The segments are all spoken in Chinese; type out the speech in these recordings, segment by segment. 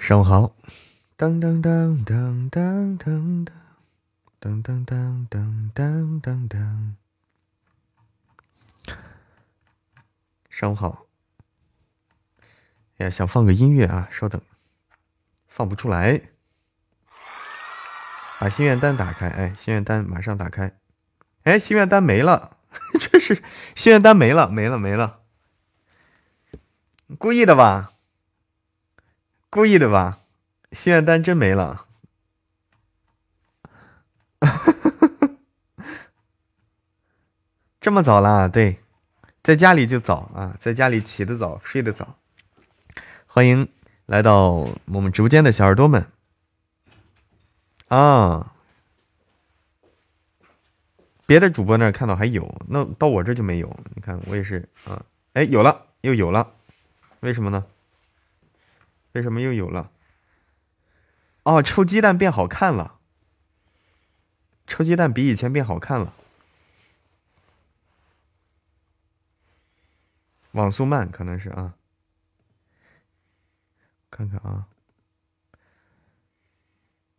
上午好，当当当当当当当当当当当当当。上午好，哎呀，想放个音乐啊，稍等，放不出来。把心愿单打开，哎，心愿单马上打开。哎，心愿单没了，这是心愿单没了，没了，没了，故意的吧？故意的吧？心愿单真没了，这么早啦？对，在家里就早啊，在家里起得早，睡得早。欢迎来到我们直播间的小耳朵们啊！别的主播那看到还有，那到我这就没有。你看我也是啊，哎，有了，又有了，为什么呢？为什么又有了？哦，臭鸡蛋变好看了，臭鸡蛋比以前变好看了。网速慢可能是啊，看看啊，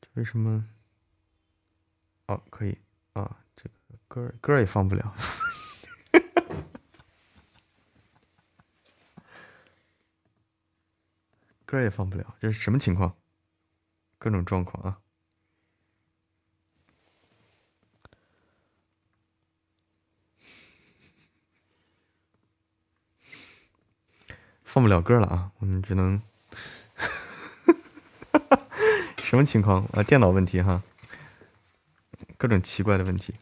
这为什么？哦，可以啊，这个歌歌也放不了。歌也放不了，这是什么情况？各种状况啊！放不了歌了啊！我们只能 什么情况啊？电脑问题哈，各种奇怪的问题。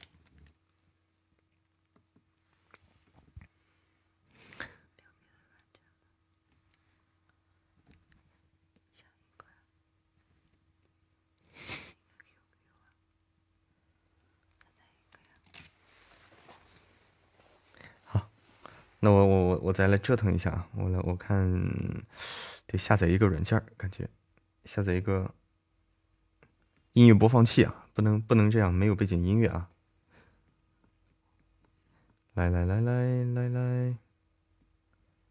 那我我我我再来折腾一下啊！我来我看得下载一个软件感觉下载一个音乐播放器啊，不能不能这样，没有背景音乐啊！来来来来来来，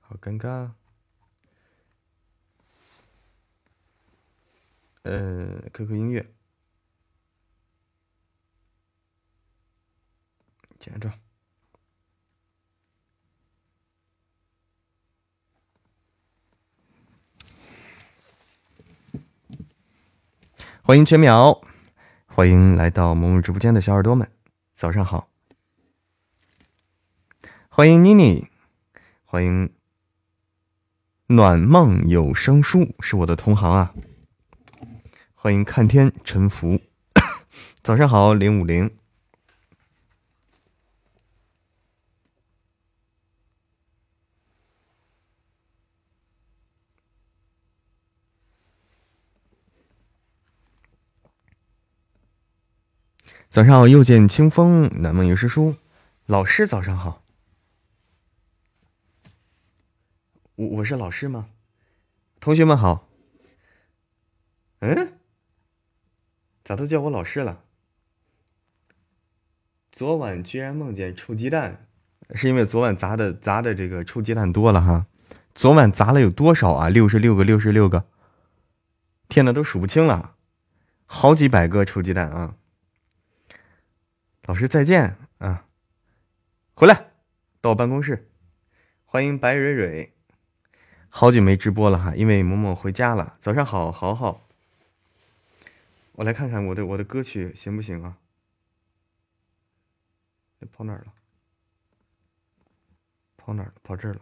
好尴尬。呃，QQ 音乐，接着。欢迎全淼，欢迎来到萌萌直播间的小耳朵们，早上好！欢迎妮妮，欢迎暖梦有声书是我的同行啊！欢迎看天沉浮，早上好，零五零。早上好，又见清风，南梦有诗书，老师早上好。我我是老师吗？同学们好。嗯？咋都叫我老师了？昨晚居然梦见臭鸡蛋，是因为昨晚砸的砸的这个臭鸡蛋多了哈。昨晚砸了有多少啊？六十六个，六十六个。天呐，都数不清了，好几百个臭鸡蛋啊！老师再见啊！回来到我办公室，欢迎白蕊蕊，好久没直播了哈，因为萌萌回家了。早上好，豪豪，我来看看我的我的歌曲行不行啊？跑哪了？跑哪了？跑这儿了。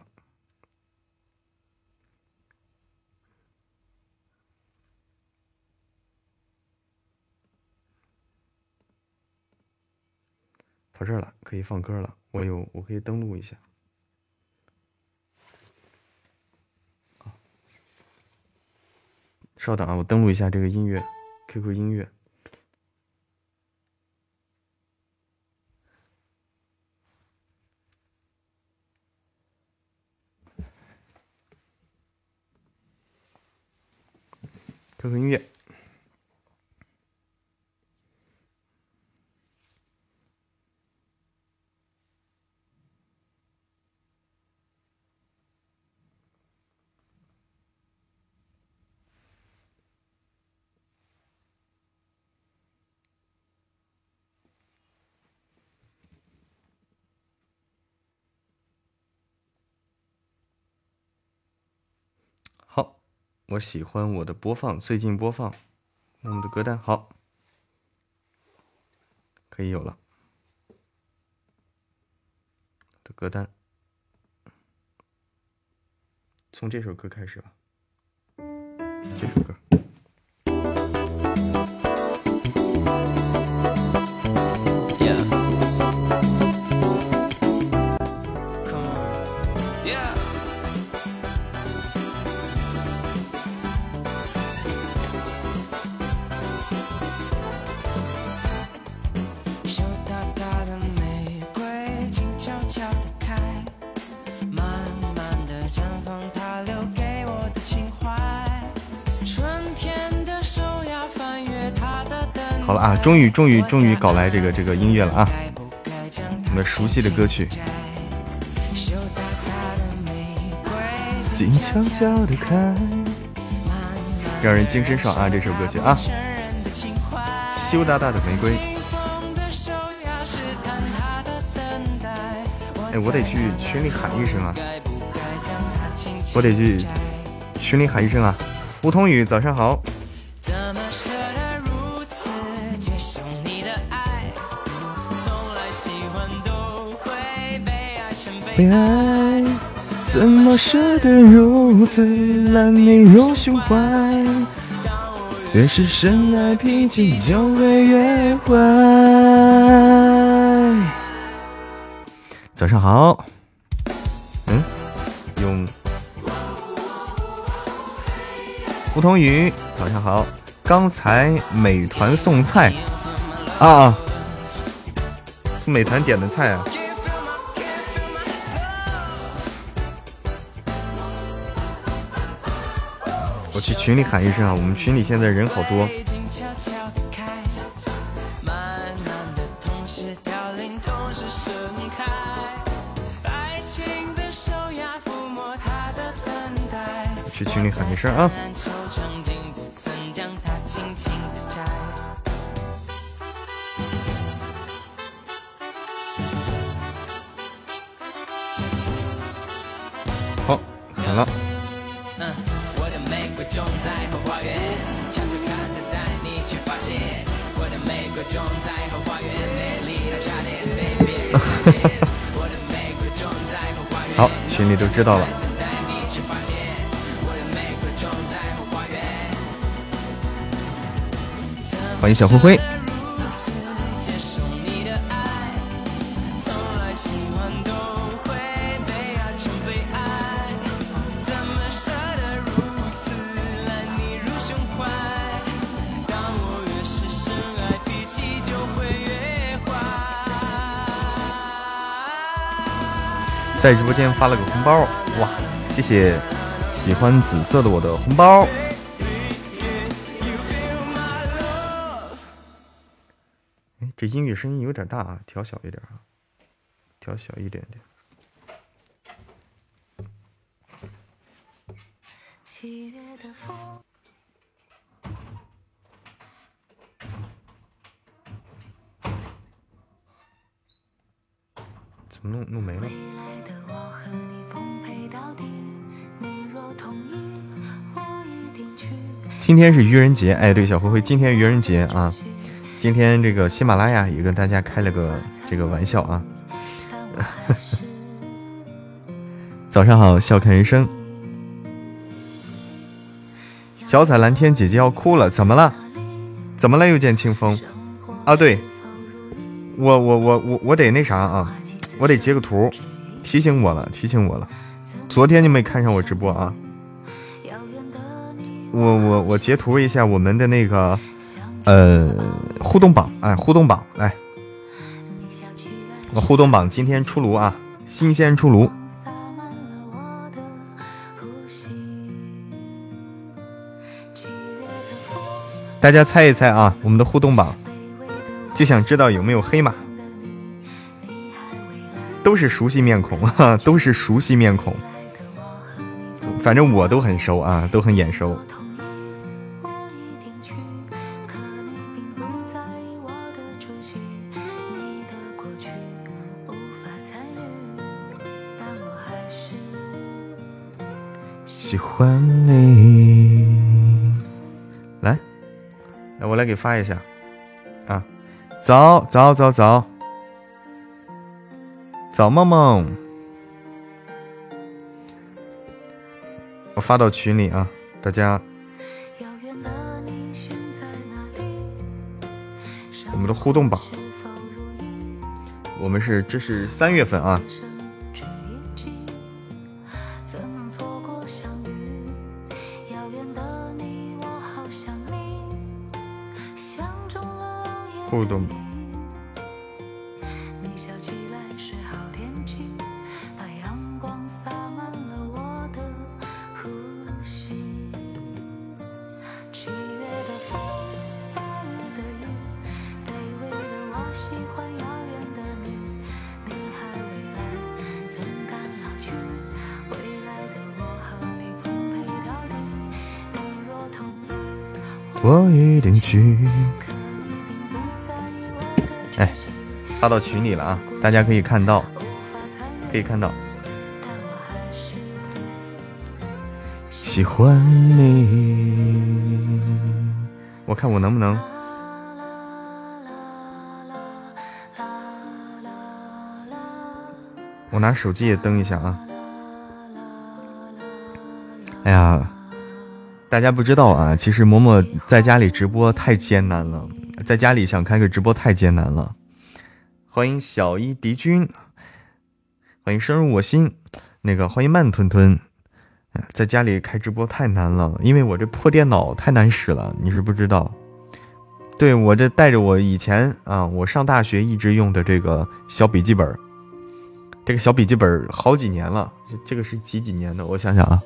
到这儿了，可以放歌了。我有，我可以登录一下。稍等啊，我登录一下这个音乐，QQ 音乐，QQ 音乐。我喜欢我的播放，最近播放我们的歌单，好，可以有了。的歌单，从这首歌开始吧，好了啊，终于终于终于搞来这个这个音乐了啊！我们熟悉的歌曲，静悄悄的开，让人精神爽啊！这首歌曲啊，羞答答的玫瑰。哎，我得去群里喊一声啊！我得去群里喊一声啊！梧桐雨，早上好。被爱，怎么舍得如此揽你入胸怀？越是深爱，脾气就会越坏。早上好，嗯，用梧桐雨。早上好，刚才美团送菜啊，从美团点的菜啊。去群里喊一声啊！我们群里现在人好多。我去群里喊一声啊！群里都知道了。欢迎小灰灰。在直播间发了个红包，哇！谢谢喜欢紫色的我的红包。哎，这音乐声音有点大啊，调小一点啊，调小一点点。怎么弄弄没了？今天是愚人节，哎，对，小灰灰，今天愚人节啊！今天这个喜马拉雅也跟大家开了个这个玩笑啊！早上好，笑看人生。脚踩蓝天，姐姐要哭了，怎么了？怎么了？又见清风啊？对，我我我我我得那啥啊，我得截个图，提醒我了，提醒我了。昨天就没看上我直播啊？我我我截图一下我们的那个呃互动榜，哎，互动榜来，我互动榜今天出炉啊，新鲜出炉，大家猜一猜啊，我们的互动榜，就想知道有没有黑马，都是熟悉面孔啊，都是熟悉面孔，反正我都很熟啊，都很眼熟。喜欢你。来，来，我来给发一下啊！早早早早，早梦梦，我发到群里啊，大家。我们的互动榜，我们是这是三月份啊。互发到群里了啊，大家可以看到，可以看到。喜欢你，我看我能不能，我拿手机也登一下啊。哎呀。大家不知道啊，其实嬷嬷在家里直播太艰难了，在家里想开个直播太艰难了。欢迎小一敌军，欢迎深入我心，那个欢迎慢吞吞，在家里开直播太难了，因为我这破电脑太难使了，你是不知道。对我这带着我以前啊，我上大学一直用的这个小笔记本，这个小笔记本好几年了，这个是几几年的？我想想啊。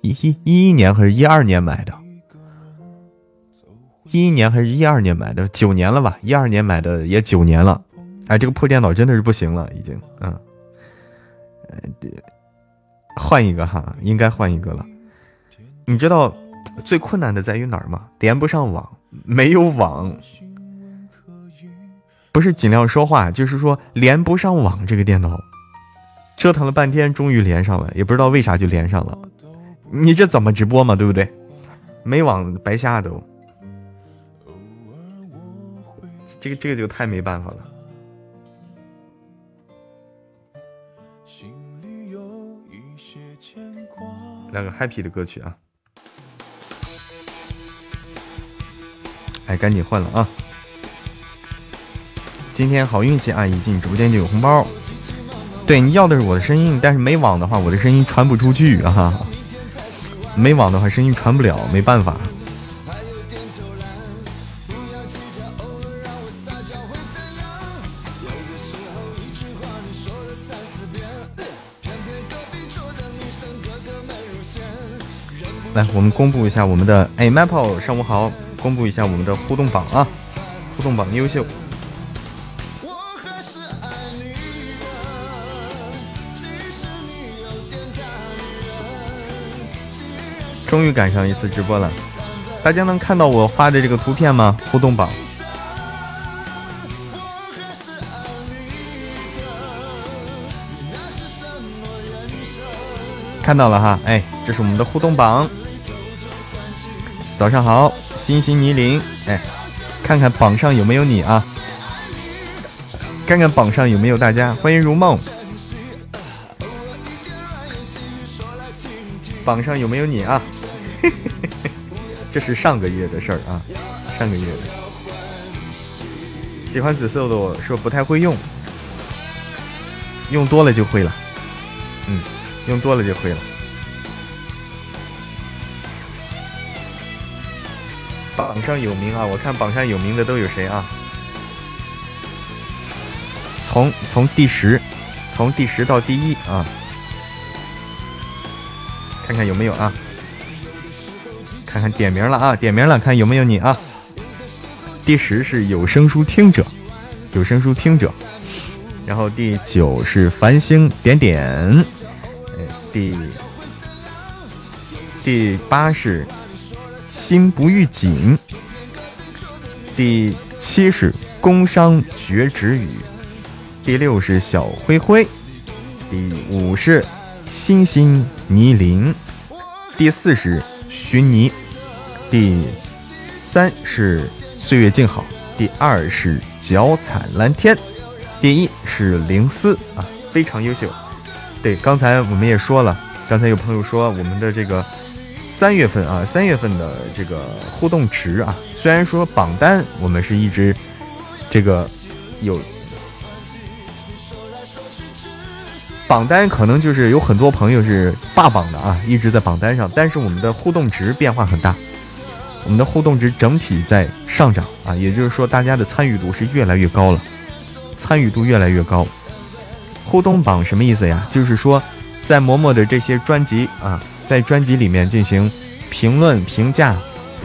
一一一一年还是一二年买的？一一年还是一二年买的？九年了吧？一二年买的也九年了。哎，这个破电脑真的是不行了，已经。嗯，换一个哈，应该换一个了。你知道最困难的在于哪儿吗？连不上网，没有网。不是尽量说话，就是说连不上网。这个电脑折腾了半天，终于连上了，也不知道为啥就连上了。你这怎么直播嘛？对不对？没网白瞎都，这个这个就太没办法了。来个 happy 的歌曲啊！哎，赶紧换了啊！今天好运气啊！一进直播间就有红包。对你要的是我的声音，但是没网的话，我的声音传不出去啊！没网的话，声音传不了，没办法。来，我们公布一下我们的哎，Maple，上午好，公布一下我们的互动榜啊，互动榜优秀。终于赶上一次直播了，大家能看到我发的这个图片吗？互动榜，看到了哈，哎，这是我们的互动榜。早上好，星星泥林，哎，看看榜上有没有你啊？看看榜上有没有大家？欢迎如梦，榜上有没有你啊？这是上个月的事儿啊，上个月的。喜欢紫色的我说不太会用，用多了就会了。嗯，用多了就会了。榜上有名啊，我看榜上有名的都有谁啊？从从第十，从第十到第一啊，看看有没有啊？看看点名了啊，点名了，看有没有你啊？第十是有声书听者，有声书听者。然后第九是繁星点点，呃第第八是心不预警，第七是工商绝止语，第六是小灰灰，第五是星星泥林。第四是寻泥，第三是岁月静好，第二是脚踩蓝天，第一是灵思啊，非常优秀。对，刚才我们也说了，刚才有朋友说我们的这个三月份啊，三月份的这个互动值啊，虽然说榜单我们是一直这个有。榜单可能就是有很多朋友是霸榜的啊，一直在榜单上，但是我们的互动值变化很大，我们的互动值整体在上涨啊，也就是说大家的参与度是越来越高了，参与度越来越高。互动榜什么意思呀？就是说在嬷嬷的这些专辑啊，在专辑里面进行评论、评价、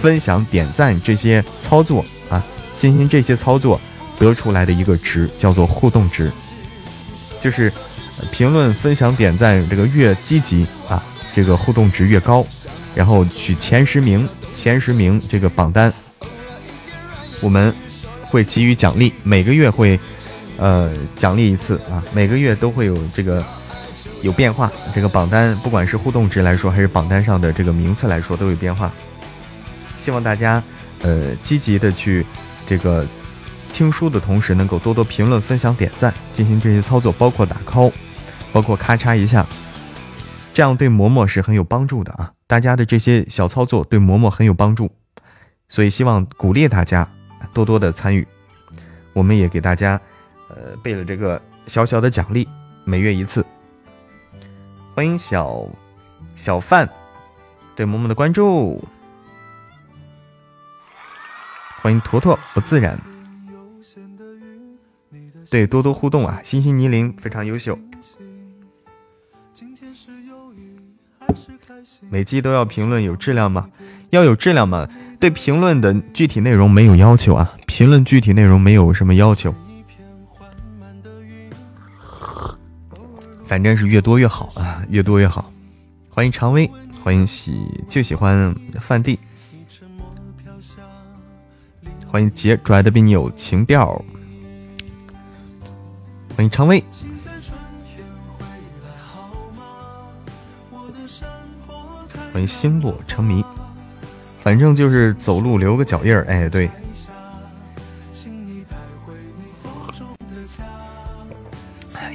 分享、点赞这些操作啊，进行这些操作得出来的一个值叫做互动值，就是。评论、分享、点赞，这个越积极啊，这个互动值越高。然后取前十名，前十名这个榜单，我们会给予奖励，每个月会呃奖励一次啊，每个月都会有这个有变化。这个榜单不管是互动值来说，还是榜单上的这个名次来说，都有变化。希望大家呃积极的去这个听书的同时，能够多多评论、分享、点赞，进行这些操作，包括打 call。包括咔嚓一下，这样对嬷嬷是很有帮助的啊！大家的这些小操作对嬷嬷很有帮助，所以希望鼓励大家多多的参与。我们也给大家呃备了这个小小的奖励，每月一次。欢迎小小范对萌萌的关注，欢迎坨坨不自然，对多多互动啊！心心泥灵非常优秀。每期都要评论有质量吗？要有质量吗？对评论的具体内容没有要求啊，评论具体内容没有什么要求，反正是越多越好啊，越多越好。欢迎常威，欢迎喜就喜欢范地，欢迎杰拽的比你有情调，欢迎常威。欢迎星落成谜，反正就是走路留个脚印儿。哎，对，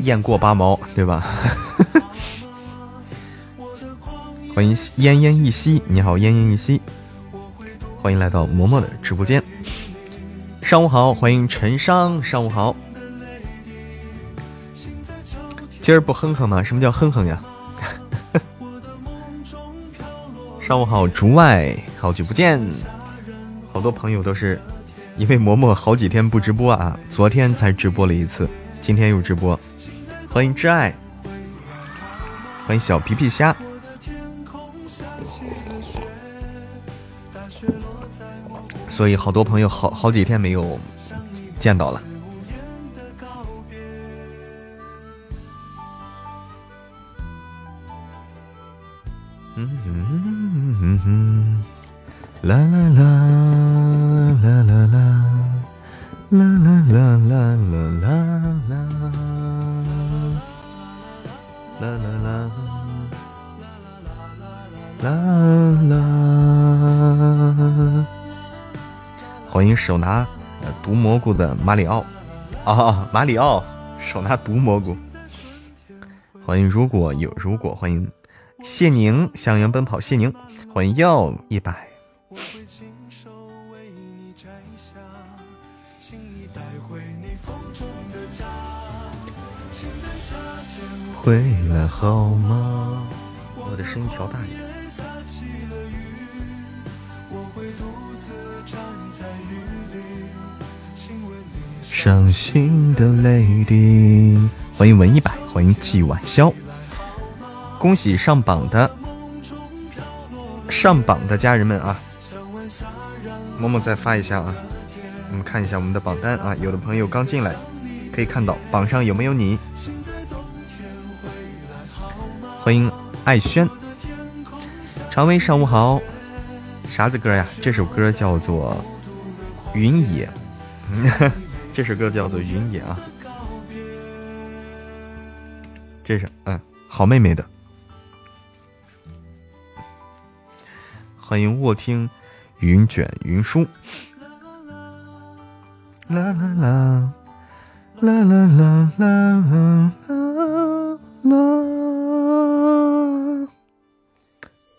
雁过八毛，对吧？欢迎奄奄一息，你好，奄奄一息，欢迎来到嬷嬷的直播间。上午好，欢迎陈商，上午好。今儿不哼哼吗？什么叫哼哼呀？上午好，竹外，好久不见，好多朋友都是因为嬷嬷好几天不直播啊，昨天才直播了一次，今天又直播，欢迎挚爱，欢迎小皮皮虾，所以好多朋友好好几天没有见到了。啦啦啦啦啦啦啦啦啦啦啦啦啦啦啦啦啦啦啦啦！欢迎手拿毒蘑菇的马里奥啊，马里奥手拿毒蘑菇。欢迎如果有如果，欢迎谢宁向阳奔跑，谢宁欢迎要一百。回来好吗？我的声音调大一点。伤心的泪滴。欢迎文一百，欢迎季晚宵。恭喜上榜的上榜的家人们啊！默默再发一下啊！我们看一下我们的榜单啊，有的朋友刚进来，可以看到榜上有没有你？欢迎艾轩，常威，上午好。啥子歌呀？这首歌叫做《云野》，这首歌叫做《云野》啊。这是，嗯，好妹妹的。欢迎卧听云卷云舒。啦啦啦啦啦啦啦啦啦。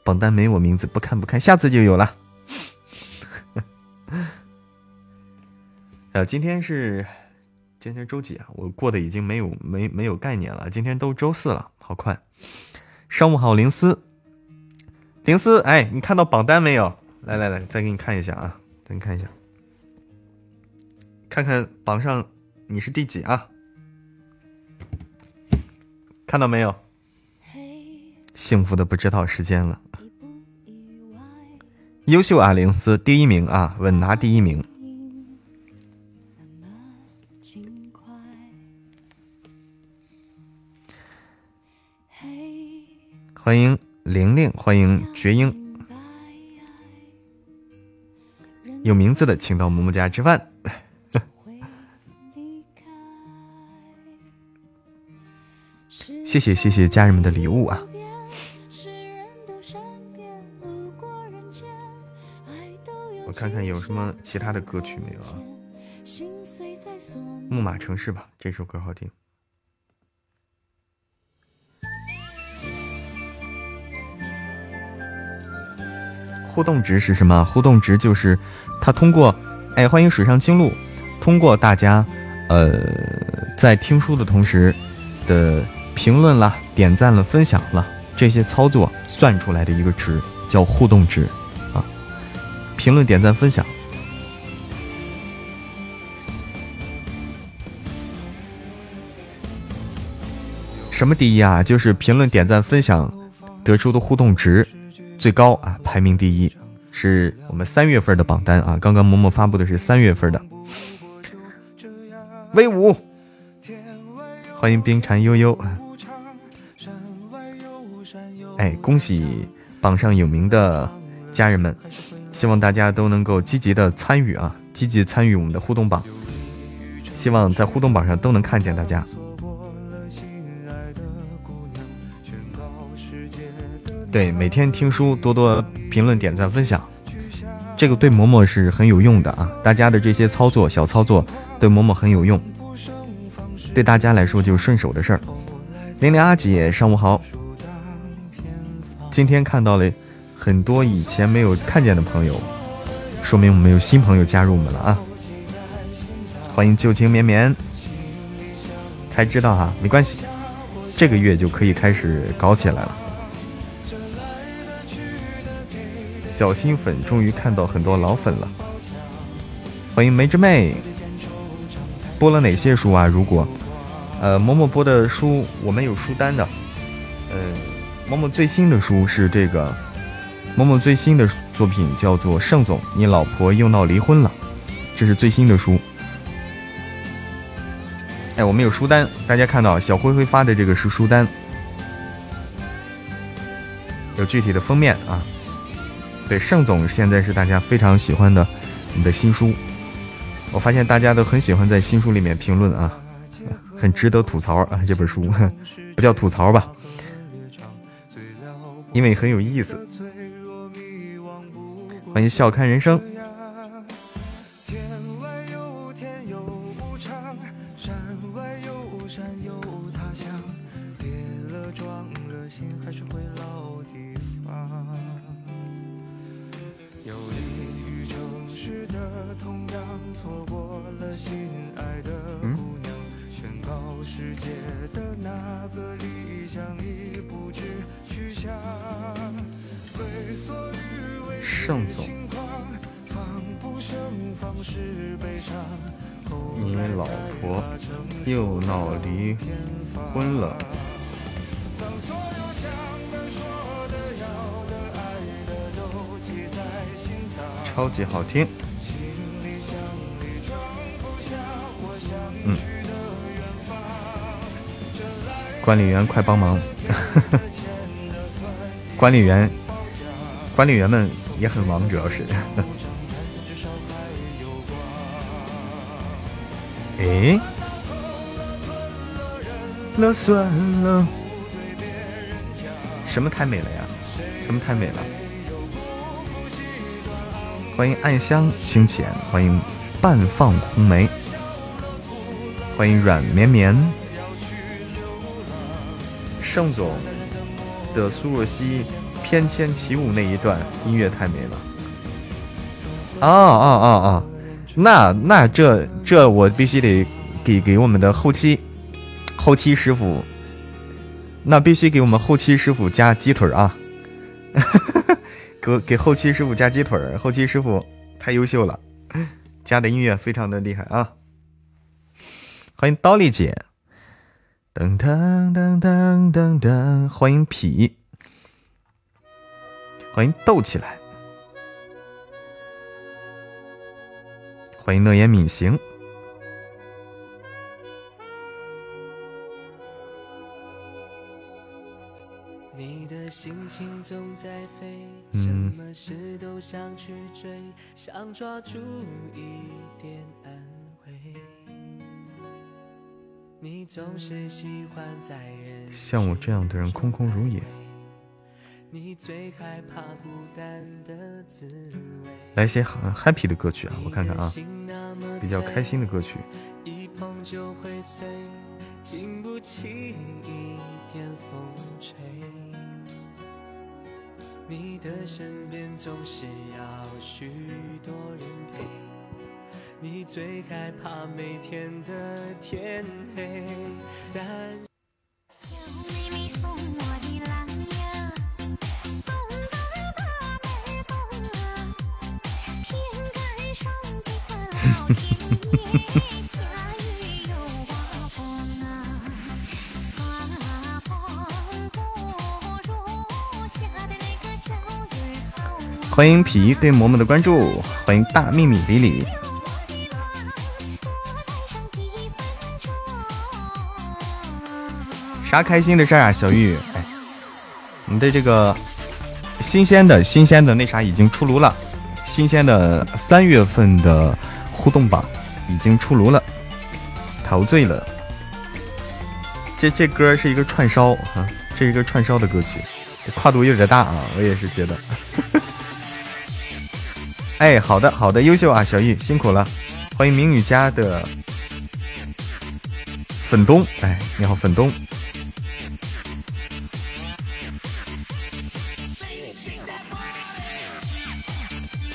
榜单没我名字，不看不看，下次就有了。呃，今天是今天周几啊？我过得已经没有没没有概念了。今天都周四了，好快。上午好，灵思，灵思，哎，你看到榜单没有？来来来，再给你看一下啊，再给你看一下，看看榜上你是第几啊？看到没有？幸福的不知道时间了。优秀啊，灵思第一名啊，稳拿第一名。欢迎玲玲，欢迎绝英。有名字的，请到嬷嬷家吃饭。谢谢谢谢家人们的礼物啊！看看有什么其他的歌曲没有啊？木马城市吧，这首歌好听。互动值是什么？互动值就是他通过，哎，欢迎水上青露，通过大家，呃，在听书的同时的评论啦、点赞了、分享了这些操作算出来的一个值，叫互动值。评论、点赞、分享，什么第一啊？就是评论、点赞、分享得出的互动值。最高啊，排名第一，是我们三月份的榜单啊。刚刚嬷嬷发布的是三月份的。威武！欢迎冰蝉悠悠。哎，恭喜榜上有名的家人们，希望大家都能够积极的参与啊，积极参与我们的互动榜。希望在互动榜上都能看见大家。对，每天听书，多多评论、点赞、分享，这个对嬷嬷是很有用的啊！大家的这些操作、小操作对嬷嬷很有用，对大家来说就是顺手的事儿。玲玲阿姐，上午好！今天看到了很多以前没有看见的朋友，说明我们有新朋友加入我们了啊！欢迎旧情绵绵，才知道哈，没关系，这个月就可以开始搞起来了。小新粉终于看到很多老粉了，欢迎梅之妹。播了哪些书啊？如果，呃，嬷嬷播的书我们有书单的。呃，嬷嬷最新的书是这个，某某最新的作品叫做《盛总，你老婆又闹离婚了》，这是最新的书。哎，我们有书单，大家看到小灰灰发的这个是书单，有具体的封面啊。对，盛总现在是大家非常喜欢的你的新书，我发现大家都很喜欢在新书里面评论啊，很值得吐槽啊。这本书 不叫吐槽吧，因为很有意思。欢迎笑看人生。小世界的那个理想已不知去向，为所欲为轻狂，防不胜防是悲伤。老婆又闹离婚了。当所有想的、说的、要的、爱的都在心脏。超级好听。管理员快帮忙，管理员，管理员们。也很忙，主要是。哎，那算了。什么太美了呀？什么太美了？欢迎暗香清浅，欢迎半放红梅，欢迎软绵绵，盛总的苏若曦翩跹起舞那一段音乐太美了。啊啊啊啊！那那这这我必须得给给我们的后期后期师傅，那必须给我们后期师傅加鸡腿啊！给给后期师傅加鸡腿，后期师傅太优秀了，加的音乐非常的厉害啊！欢迎刀力姐，噔噔噔噔噔噔，欢迎痞，欢迎斗起来，欢迎乐言敏行。心像我这样的人空空如也。你最害怕孤单的滋味。来些很 happy 的歌曲啊，我看看啊，比较开心的歌曲。一碰就会碎，经不起一点风吹。你的身边总是要许多人陪，你最害怕每天的天黑。但，欢迎皮对嬷嬷的关注，欢迎大秘密李李。啥开心的事儿啊，小玉？哎，你的这个新鲜的新鲜的那啥已经出炉了，新鲜的三月份的互动榜已经出炉了，陶醉了。这这歌是一个串烧啊，这是一个串烧的歌曲，跨度有点大啊，我也是觉得。哎，好的，好的，优秀啊，小玉辛苦了，欢迎明宇家的粉东，哎，你好，粉东，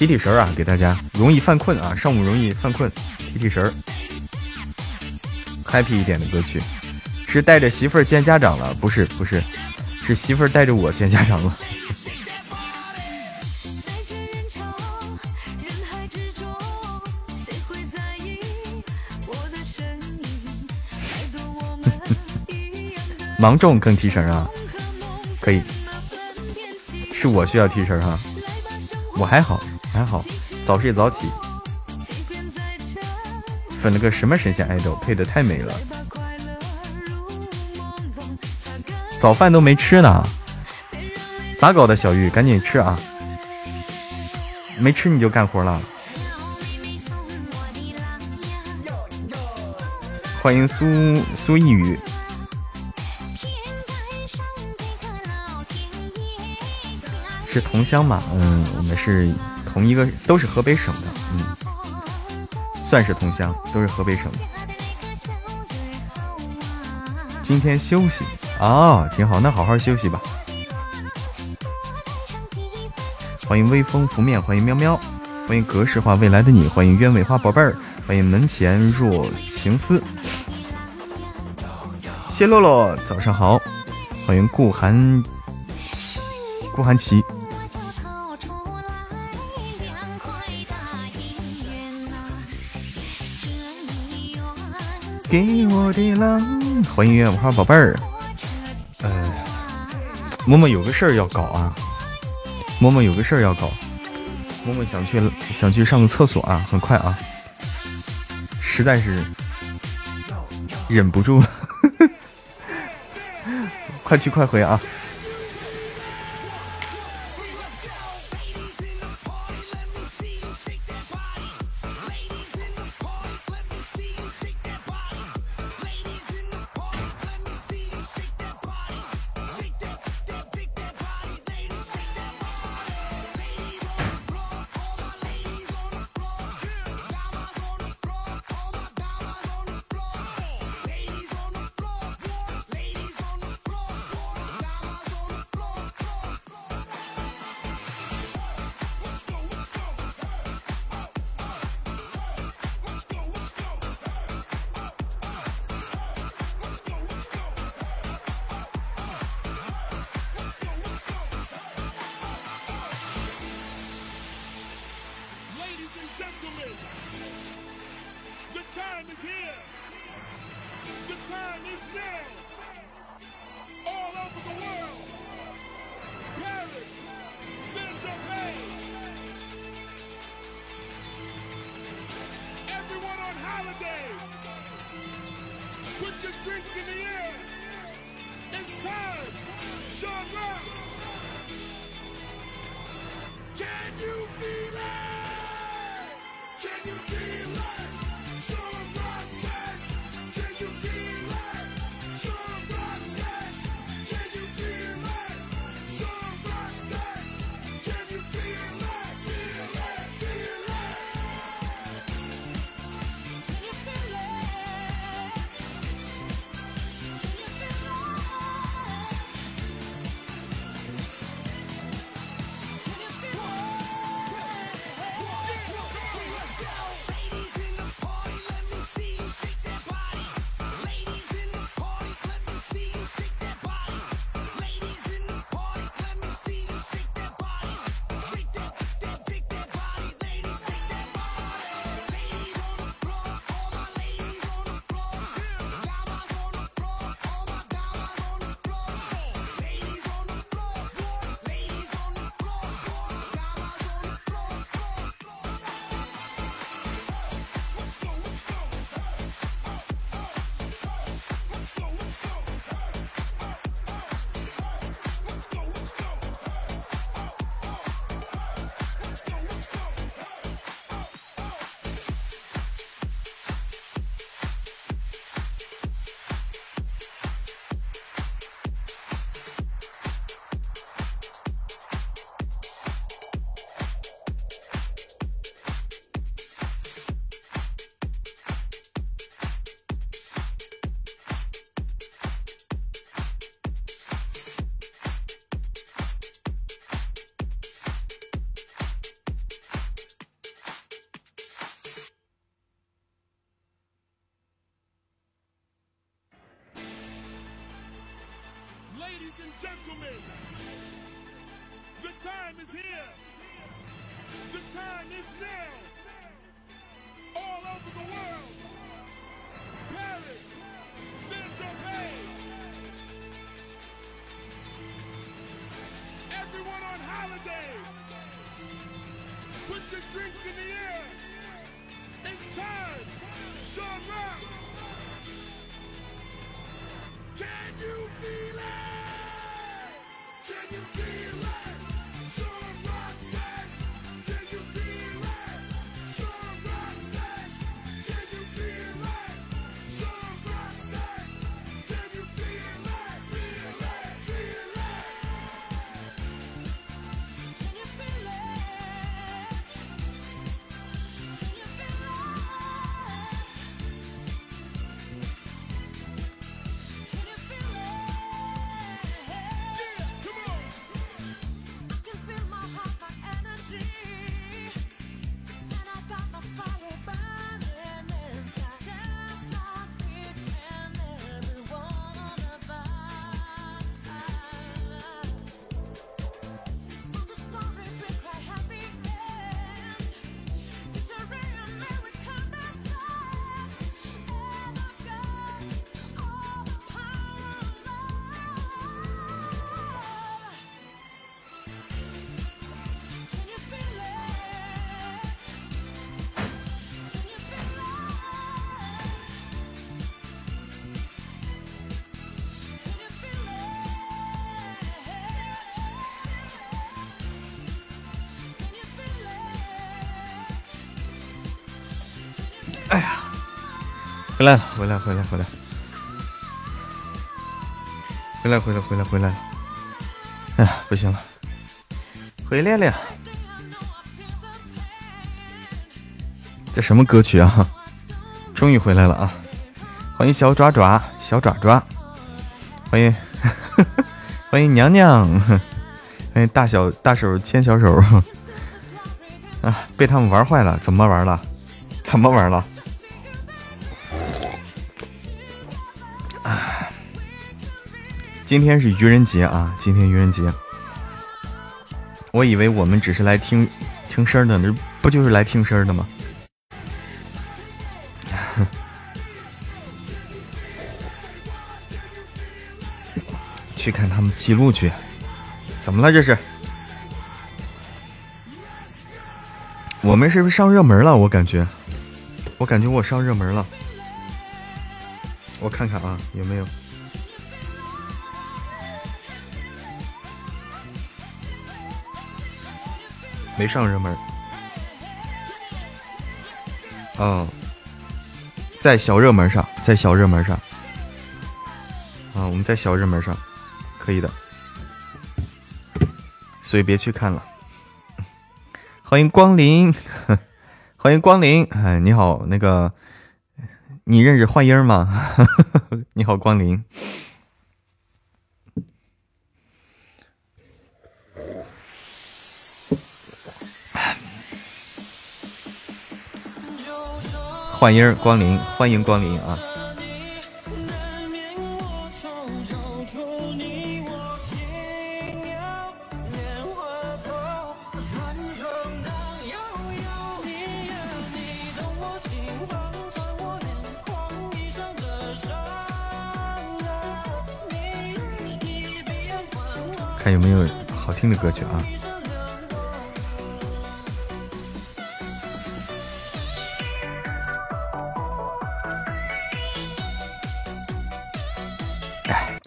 提提神儿啊，给大家容易犯困啊，上午容易犯困，提提神儿，happy 一点的歌曲，是带着媳妇儿见家长了，不是，不是，是媳妇儿带着我见家长了。芒种更提神啊，可以，是我需要提神哈，我还好还好，早睡早起，粉了个什么神仙爱豆，配的太美了，早饭都没吃呢，咋搞的？小玉，赶紧吃啊，没吃你就干活了，欢迎苏苏一宇。是同乡嘛？嗯，我们是同一个，都是河北省的，嗯，算是同乡，都是河北省。今天休息啊，挺好，那好好休息吧。欢迎微风拂面，欢迎喵喵，欢迎格式化未来的你，欢迎鸢尾花宝贝儿，欢迎门前若情思。谢洛洛，早上好，欢迎顾寒，顾寒琪。给我的浪，欢迎月花宝贝儿。呃，默默有个事儿要搞啊，默默有个事儿要搞，默默想去想去上个厕所啊，很快啊，实在是忍不住了，快去快回啊。Ladies and gentlemen, the time is here. The time is now. All over the world. Paris, Saint-Tropez. Everyone on holiday. Put your drinks in the air. It's time. Sean Rock. Can you feel it? 哎呀，回来了，回来，回来，回来，回来，回来，回来，回来了。哎呀，不行了，回来了。这什么歌曲啊？终于回来了啊！欢迎小爪爪，小爪爪，欢迎，欢迎娘娘，欢迎大小大手牵小手。啊，被他们玩坏了，怎么玩了？怎么玩了？今天是愚人节啊！今天愚人节，我以为我们只是来听听声的，那不就是来听声的吗？去看他们记录去。怎么了这是？我们是不是上热门了？我感觉，我感觉我上热门了。我看看啊，有没有？没上热门。嗯，在小热门上，在小热门上。啊，我们在小热门上，可以的。所以别去看了。欢迎光临，欢迎光临。哎，你好，那个，你认识幻音吗？你好，光临。幻音光临，欢迎光临啊！看有没有好听的歌曲啊！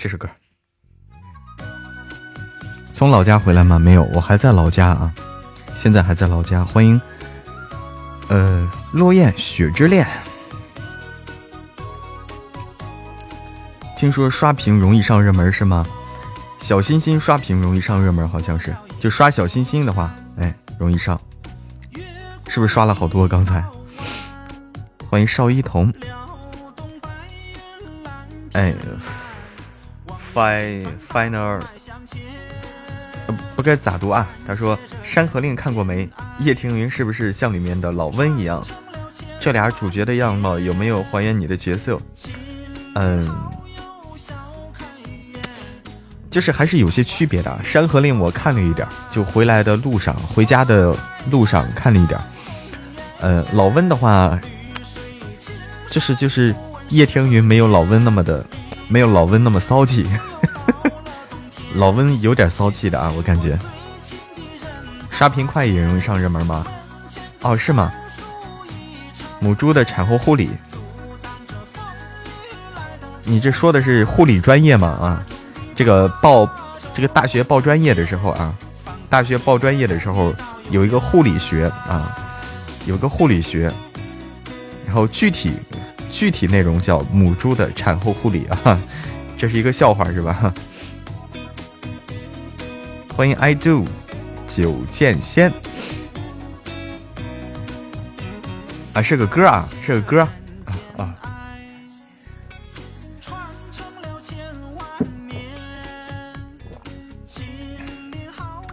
这首歌。从老家回来吗？没有，我还在老家啊，现在还在老家。欢迎，呃，落雁雪之恋。听说刷屏容易上热门是吗？小心心刷屏容易上热门，好像是，就刷小心心的话，哎，容易上，是不是刷了好多？刚才，欢迎邵一彤，哎，fi final，不该咋读啊？他说《山河令》看过没？叶庭云是不是像里面的老温一样？这俩主角的样貌有没有还原你的角色？嗯。就是还是有些区别的，《山河令》我看了一点，就回来的路上，回家的路上看了一点。呃，老温的话，就是就是叶天云没有老温那么的，没有老温那么骚气。老温有点骚气的啊，我感觉。刷屏快也容易上热门吗？哦，是吗？母猪的产后护理，你这说的是护理专业吗？啊？这个报，这个大学报专业的时候啊，大学报专业的时候有一个护理学啊，有个护理学，然后具体具体内容叫母猪的产后护理啊，这是一个笑话是吧？欢迎 I do 九剑仙啊，是个歌啊，是个歌。啊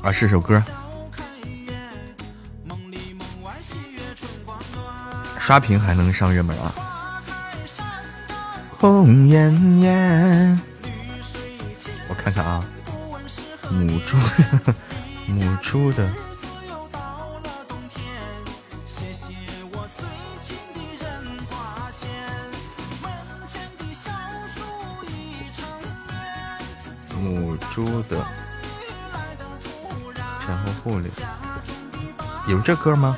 啊，是首歌。刷屏还能上热门啊！红艳艳，我看看啊，母猪，母猪的。母猪的。然后护理有这歌吗？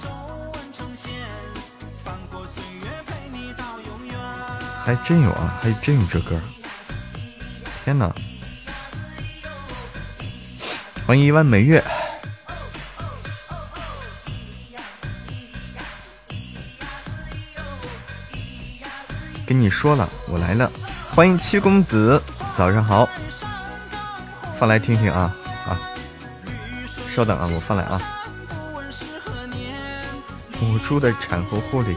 还真有啊，还真有这歌！天哪！欢迎一万美月。跟你说了，我来了。欢迎七公子，早上好。放来听听啊啊。稍等啊，我放来啊。母猪的产后护理，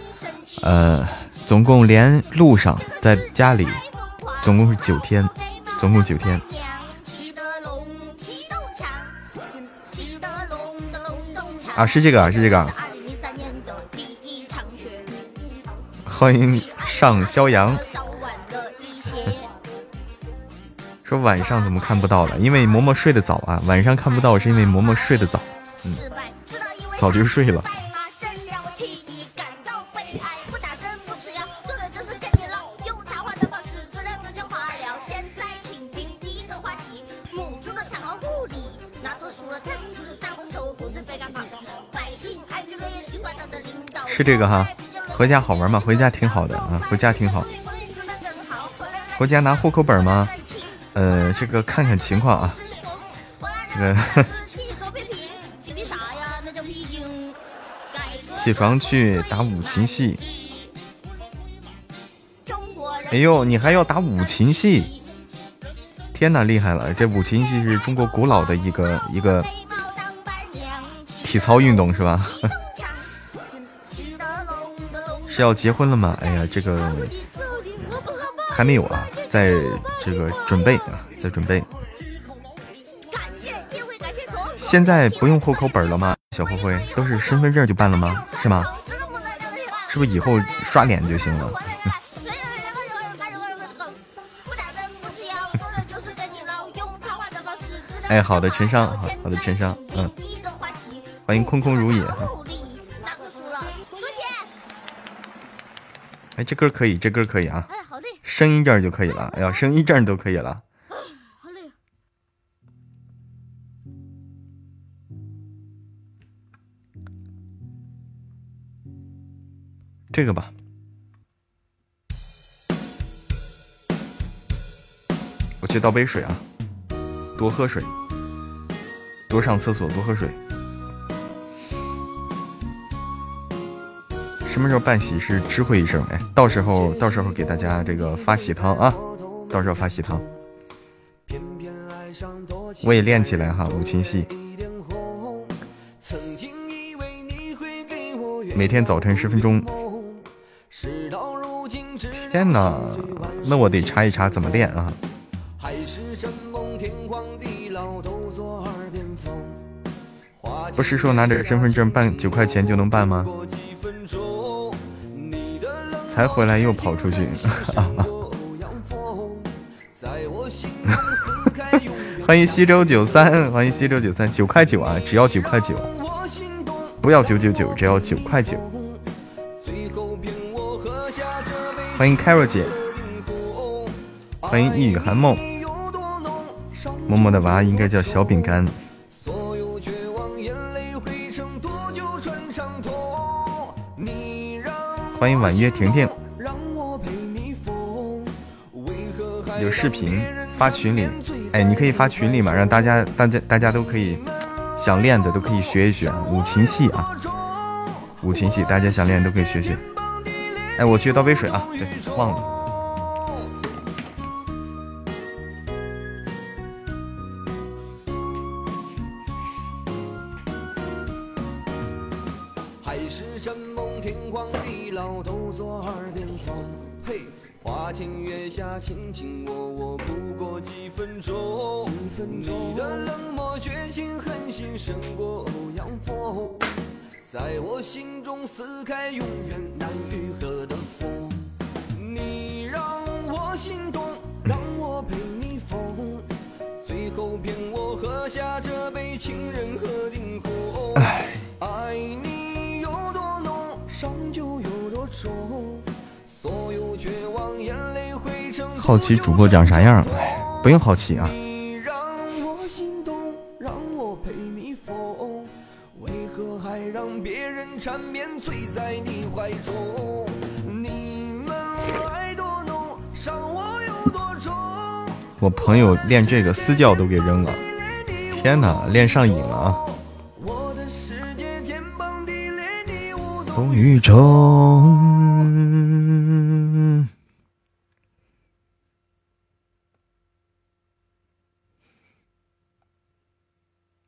呃，总共连路上在家里总共是九天，总共九天。啊，是这个啊，是这个。欢迎上肖阳。说晚上怎么看不到了？因为嬷嬷睡得早啊，晚上看不到是因为嬷嬷睡得早，嗯，早就睡了。是这个哈，回家好玩吗？回家挺好的啊，回家挺好。回家拿户口本吗？呃，这个看看情况啊。这个 起床去打五禽戏。哎呦，你还要打五禽戏？天哪，厉害了！这五禽戏是中国古老的一个一个体操运动是吧？是要结婚了吗？哎呀，这个还没有啊，在这个准备啊，在准备。现在不用户口本了吗？小灰灰都是身份证就办了吗？是吗？是不是以后刷脸就行了？哎，好的，陈商，好好的，陈商，嗯，欢迎空空如也。哎，这歌可以，这歌可以啊！哎，好声音证就可以了。哎呀，声音证都可以了。这个吧。我去倒杯水啊，多喝水，多上厕所，多喝水。什么时候办喜事？知会一声，哎，到时候到时候给大家这个发喜糖啊，到时候发喜糖。我也练起来哈，五禽戏。每天早晨十分钟。天哪，那我得查一查怎么练啊。不是说拿着身份证办九块钱就能办吗？才回来又跑出去，欢迎西周九三，欢迎西周九三，九块九啊，只要九块九，不要九九九，只要九块九。欢迎 Carol 姐，欢迎一语寒梦，默默的娃应该叫小饼干。欢迎婉约婷婷，有视频发群里，哎，你可以发群里嘛，让大家、大家、大家都可以想练的都可以学一学五禽戏啊，五禽戏，大家想练都可以学学。哎，我去倒杯水啊，对，忘了。撕开永远难愈合的缝。你让我心动，让我陪你疯，最后骗我喝下这杯情人喝定红。爱你有多浓，伤就有多重。所有绝望眼泪汇成好奇主播长啥样？哎，不用好奇啊。我朋友练这个私教都给扔了，天哪，练上瘾了啊！风雨中。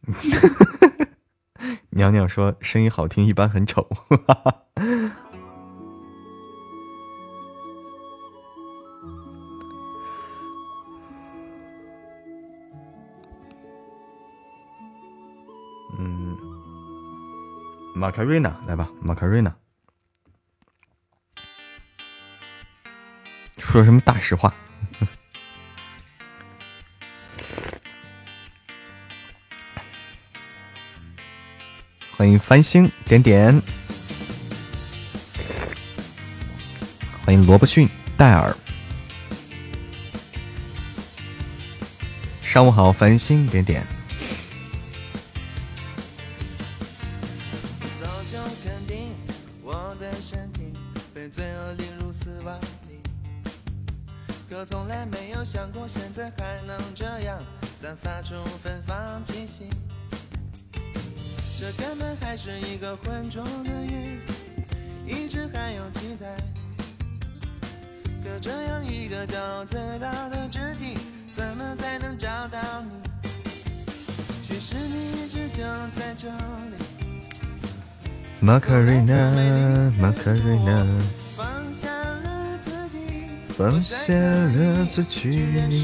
娘娘说声音好听，一般很丑。马卡瑞娜，来吧，马卡瑞娜，说什么大实话？欢迎繁星点点，欢迎萝卜逊戴尔，上午好，繁星点点。玛卡瑞娜，玛卡瑞娜。放下了自己。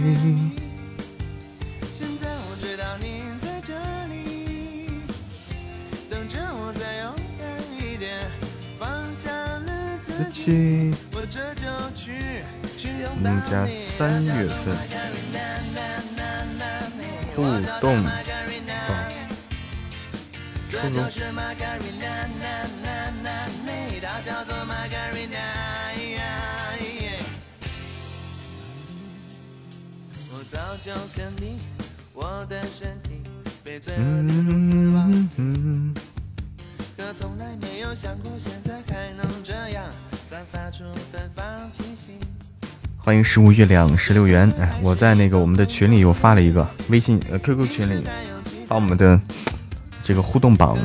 现在我知道你在这里，等着我再勇敢一点。放下了自己，我这就去去拥抱你。家三月份互动榜初中。早就肯定我的身体被罪恶的如死亡可从来没有想过现在还能这样散发出芬芳气息欢迎十五月亮十六元哎我在那个我们的群里又发了一个微信呃 qq 群里把我们的这个互动榜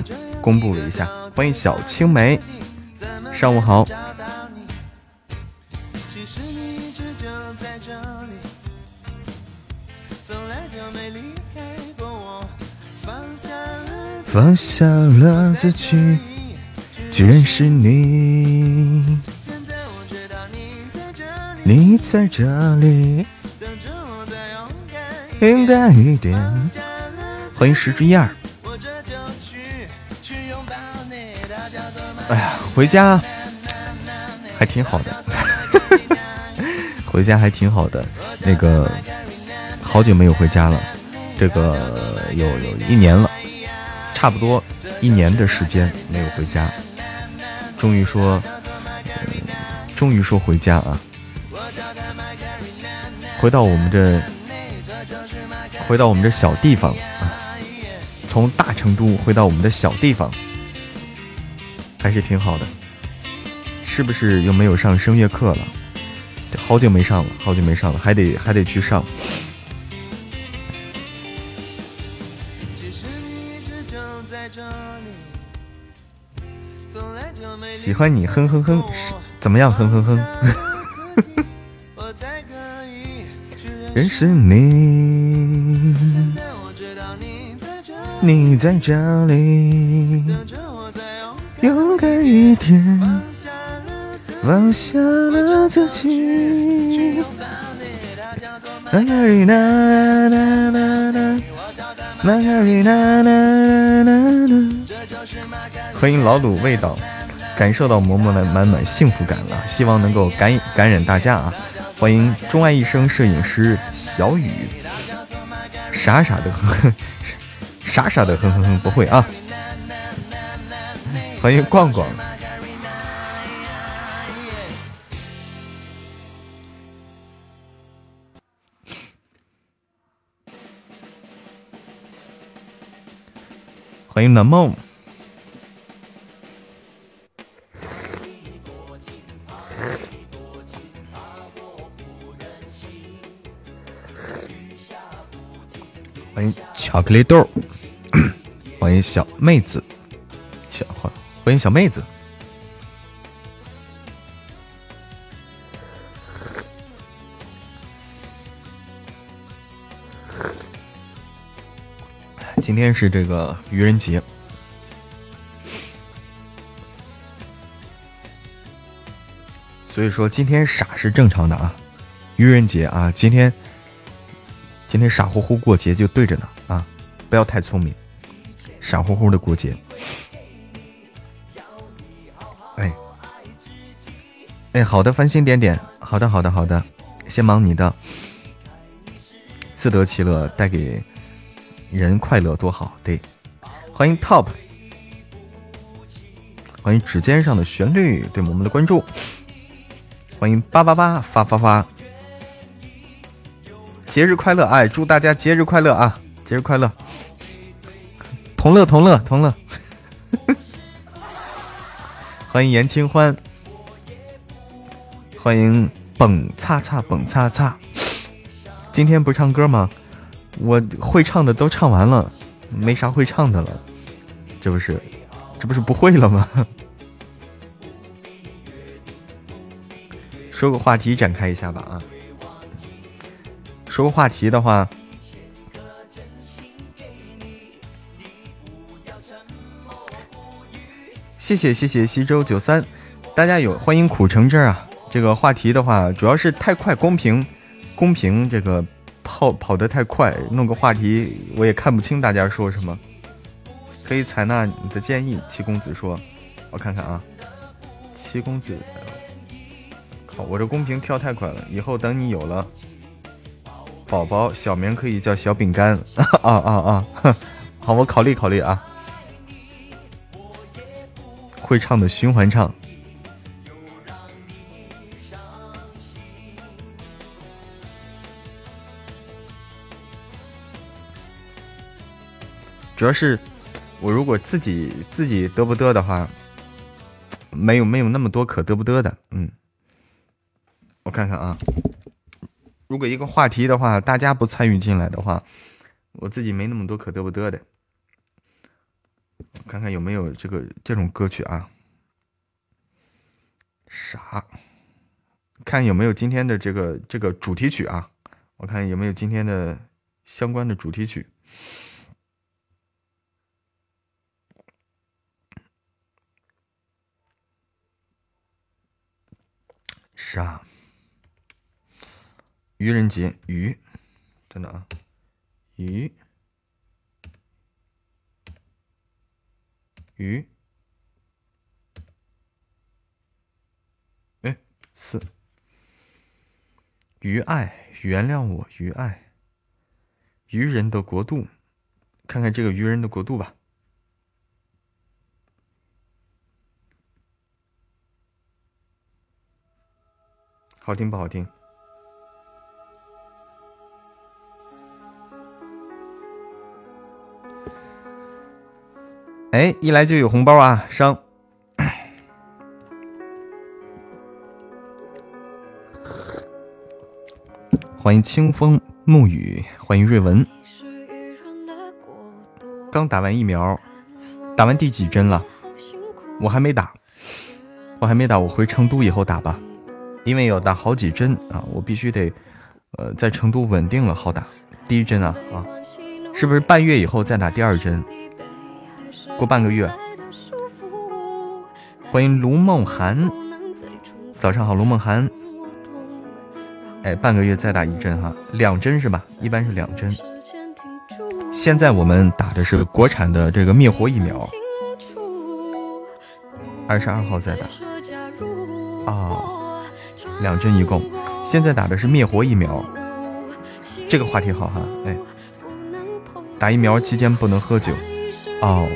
公布了一下欢迎小青梅上午好放下了自己，去认识你。你在这里，勇敢一点。欢迎十之一二。回家还挺好的，回家还挺好的。那个好久没有回家了，这个有有一年了。差不多一年的时间没有回家，终于说，终于说回家啊！回到我们这，回到我们这小地方啊！从大成都回到我们的小地方，还是挺好的。是不是又没有上声乐课了？好久没上了，好久没上了，还得还得去上。喜欢你，哼哼哼，怎么样？哼哼哼。认识你，你在这里，勇敢一点，放下了自己。玛卡丽娜，玛卡丽娜，欢迎老卤味道。感受到嬷嬷的满满幸福感了，希望能够感感染大家啊！欢迎钟爱一生摄影师小雨，傻傻的哼哼，傻傻的哼哼哼，不会啊！欢迎逛逛，欢迎南梦。欢迎巧克力豆，欢迎小妹子，小花。欢迎小妹子。今天是这个愚人节，所以说今天傻是正常的啊。愚人节啊，今天今天傻乎乎过节就对着呢啊。不要太聪明，傻乎乎的过节。哎，好的，繁星点点，好的，好的，好的，先忙你的，自得其乐，带给人快乐多好。对，欢迎 Top，欢迎指尖上的旋律，对我们的关注，欢迎八八八发发发，节日快乐，哎，祝大家节日快乐啊，节日快乐，同乐同乐同乐，欢迎严清欢。欢迎蹦擦擦蹦擦擦，今天不唱歌吗？我会唱的都唱完了，没啥会唱的了，这不是，这不是不会了吗？说个话题展开一下吧啊！说个话题的话，谢谢谢谢西周九三，大家有欢迎苦橙汁啊！这个话题的话，主要是太快，公屏，公屏这个跑跑得太快，弄个话题我也看不清大家说什么。可以采纳你的建议，七公子说，我看看啊，七公子，靠，我这公屏跳太快了，以后等你有了宝宝，小名可以叫小饼干 啊啊啊！好，我考虑考虑啊，会唱的循环唱。主要是我如果自己自己得不得的话，没有没有那么多可得不得的。嗯，我看看啊，如果一个话题的话，大家不参与进来的话，我自己没那么多可得不得的。看看有没有这个这种歌曲啊？啥？看有没有今天的这个这个主题曲啊？我看有没有今天的相关的主题曲。是啊，愚人节，愚，等等啊，愚，愚，哎，四，愚爱，原谅我，愚爱，愚人的国度，看看这个愚人的国度吧。好听不好听？哎，一来就有红包啊！上，欢迎清风沐雨，欢迎瑞文。刚打完疫苗，打完第几针了？我还没打，我还没打，我回成都以后打吧。因为要打好几针啊，我必须得，呃，在成都稳定了好打第一针啊啊，是不是半月以后再打第二针？过半个月。欢迎卢梦涵，早上好，卢梦涵。哎，半个月再打一针哈，两针是吧？一般是两针。现在我们打的是国产的这个灭活疫苗，二十二号再打啊。两针一共，现在打的是灭活疫苗，这个话题好哈，哎，打疫苗期间不能喝酒哦，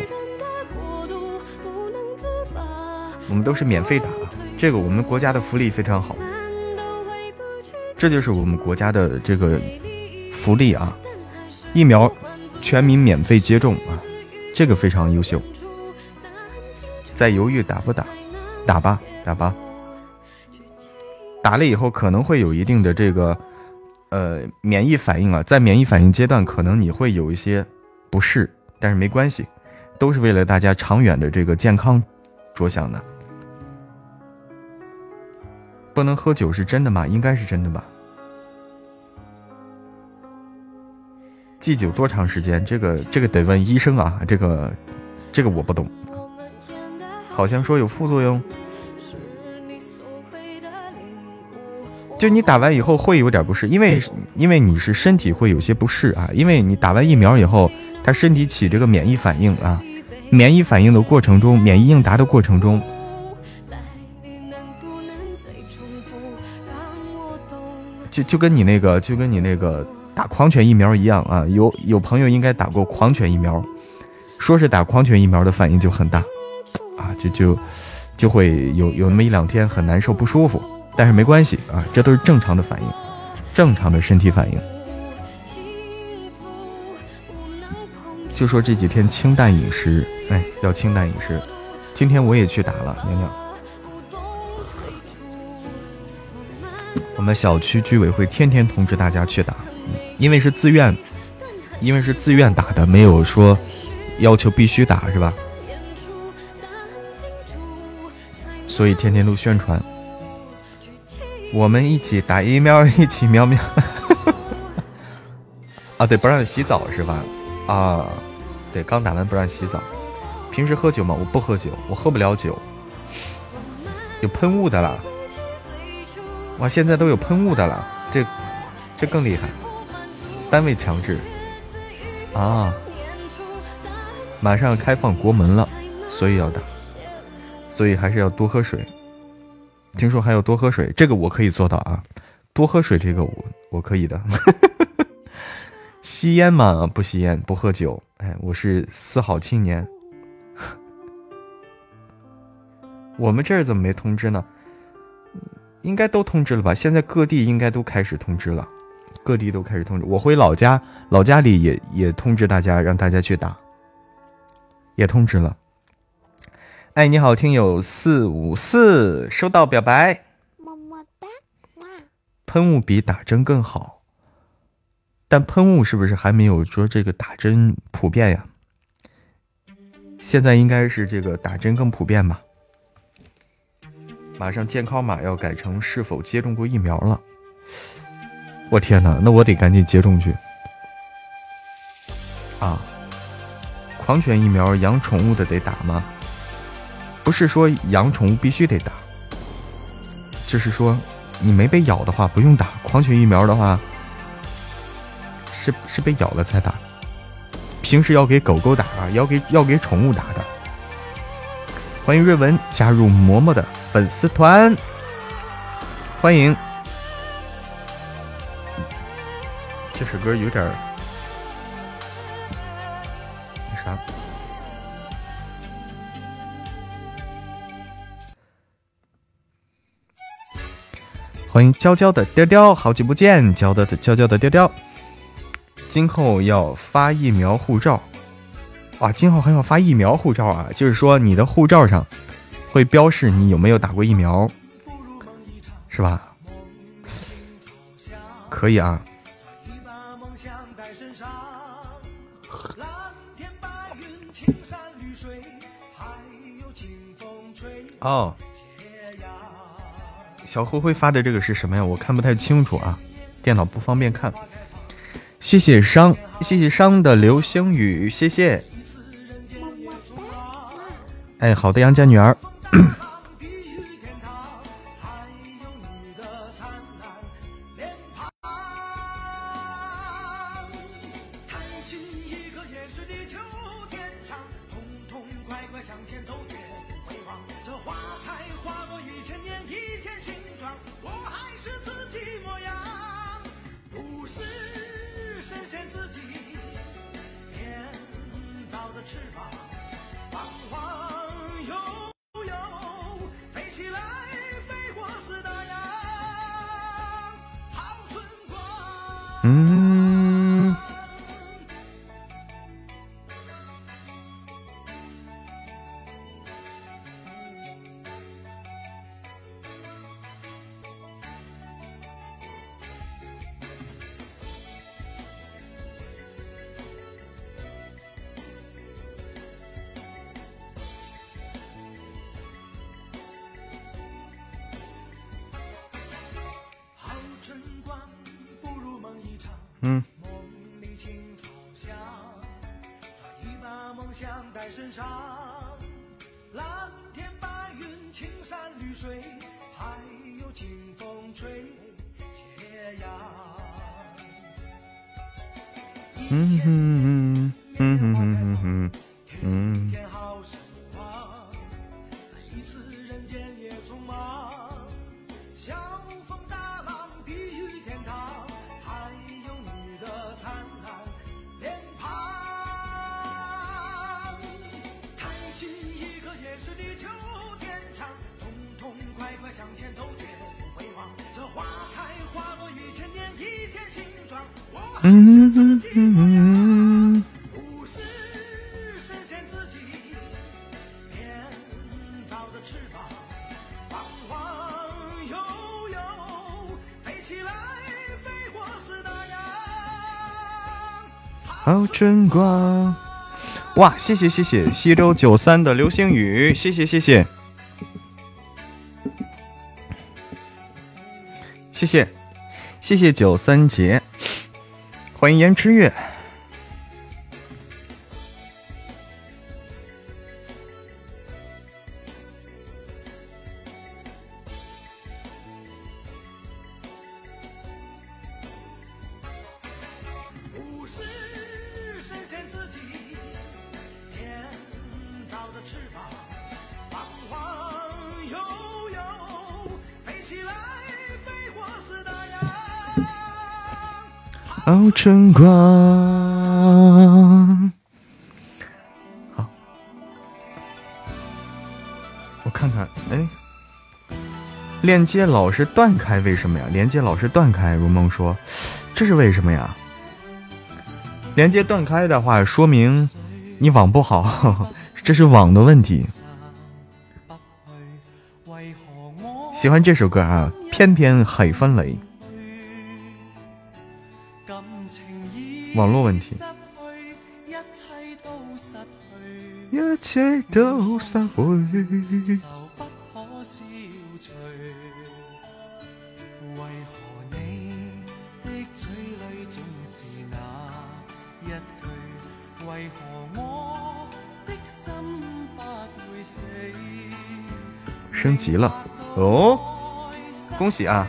我们都是免费打，这个我们国家的福利非常好，这就是我们国家的这个福利啊，疫苗全民免费接种啊，这个非常优秀，在犹豫打不打，打吧，打吧。打了以后可能会有一定的这个，呃，免疫反应啊，在免疫反应阶段，可能你会有一些不适，但是没关系，都是为了大家长远的这个健康着想的。不能喝酒是真的吗？应该是真的吧。忌酒多长时间？这个这个得问医生啊，这个这个我不懂，好像说有副作用。就你打完以后会有点不适，因为因为你是身体会有些不适啊，因为你打完疫苗以后，他身体起这个免疫反应啊，免疫反应的过程中，免疫应答的过程中，就就跟你那个，就跟你那个打狂犬疫苗一样啊！有有朋友应该打过狂犬疫苗，说是打狂犬疫苗的反应就很大，啊，就就就会有有那么一两天很难受不舒服，但是没关系啊，这都是正常的反应，正常的身体反应。就说这几天清淡饮食，哎，要清淡饮食。今天我也去打了，娘娘。我们小区居委会天天通知大家去打，因为是自愿，因为是自愿打的，没有说要求必须打，是吧？所以天天都宣传，我们一起打疫苗，一起喵喵。啊，对，不让洗澡是吧？啊，对，刚打完不让洗澡。平时喝酒吗？我不喝酒，我喝不了酒。有喷雾的了。哇，现在都有喷雾的了，这这更厉害，单位强制啊！马上开放国门了，所以要打，所以还是要多喝水。听说还要多喝水，这个我可以做到啊！多喝水，这个我我可以的。吸烟嘛，不吸烟，不喝酒。哎，我是四好青年。我们这儿怎么没通知呢？应该都通知了吧？现在各地应该都开始通知了，各地都开始通知。我回老家，老家里也也通知大家，让大家去打，也通知了。哎，你好，听友四五四，收到表白，么么哒。喷雾比打针更好，但喷雾是不是还没有说这个打针普遍呀？现在应该是这个打针更普遍吧。马上健康码要改成是否接种过疫苗了？我天哪，那我得赶紧接种去啊！狂犬疫苗养宠物的得打吗？不是说养宠物必须得打，就是说你没被咬的话不用打。狂犬疫苗的话是是被咬了才打，平时要给狗狗打啊，要给要给宠物打的。欢迎瑞文加入嬷嬷的。粉丝团，欢迎。这首歌有点欢迎娇娇的雕雕，好久不见，娇的娇娇的雕雕。今后要发疫苗护照，哇，今后还要发疫苗护照啊！就是说你的护照上。会标示你有没有打过疫苗，是吧？可以啊。哦，小灰灰发的这个是什么呀？我看不太清楚啊，电脑不方便看。谢谢商，谢谢商的流星雨，谢谢。哎，好的，杨家女儿。Mm. 春光，哇！谢谢谢谢西周九三的流星雨，谢谢谢谢，谢谢谢谢九三姐，欢迎颜之月。灯光，好，我看看，哎，链接老是断开，为什么呀？连接老是断开，如梦说，这是为什么呀？连接断开的话，说明你网不好，这是网的问题。喜欢这首歌啊，偏偏海翻雷。网络问题，一切都失去。升级了哦，恭喜啊！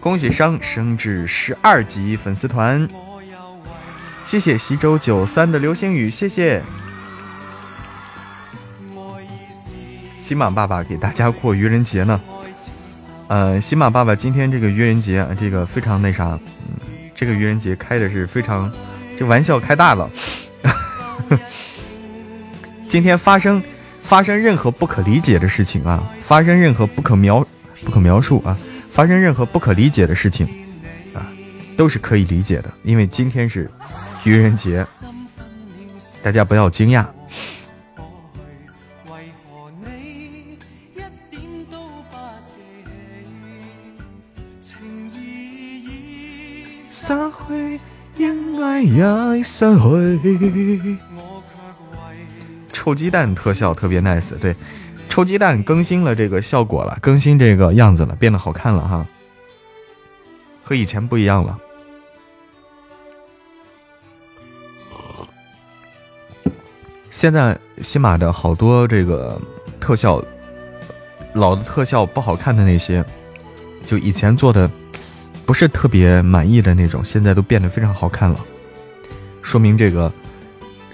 恭喜升升至十二级粉丝团。谢谢西周九三的流星雨，谢谢。喜马爸爸给大家过愚人节呢。呃，喜马爸爸今天这个愚人节，这个非常那啥，这个愚人节开的是非常，这玩笑开大了。今天发生发生任何不可理解的事情啊，发生任何不可描不可描述啊，发生任何不可理解的事情啊，都是可以理解的，因为今天是。愚人节，大家不要惊讶。臭鸡蛋特效特别 nice，对，臭鸡蛋更新了这个效果了，更新这个样子了，变得好看了哈，和以前不一样了。现在西马的好多这个特效，老的特效不好看的那些，就以前做的不是特别满意的那种，现在都变得非常好看了，说明这个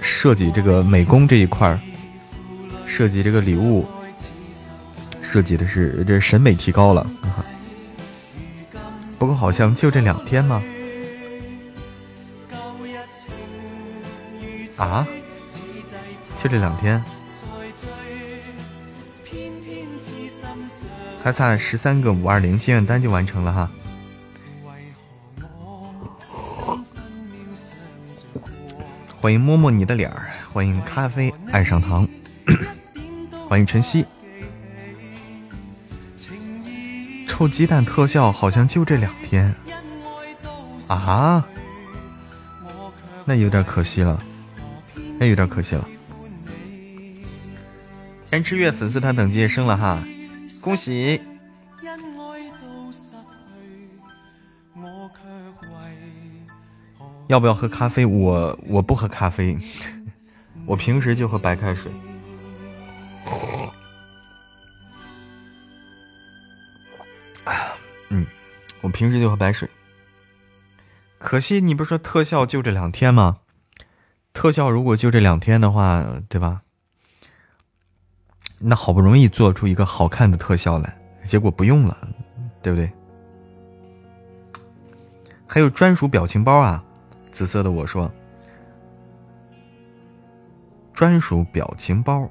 设计这个美工这一块儿，设计这个礼物设计的是这审美提高了。不过好像就这两天吗？啊？就这两天，还差十三个五二零心愿单就完成了哈。欢迎摸摸你的脸儿，欢迎咖啡爱上糖，欢迎晨曦。臭鸡蛋特效好像就这两天啊，那有点可惜了，那有点可惜了。天之月粉丝团等级也升了哈，恭喜！要不要喝咖啡？我我不喝咖啡，我平时就喝白开水。嗯，我平时就喝白水。可惜你不是说特效就这两天吗？特效如果就这两天的话，对吧？那好不容易做出一个好看的特效来，结果不用了，对不对？还有专属表情包啊！紫色的我说，专属表情包，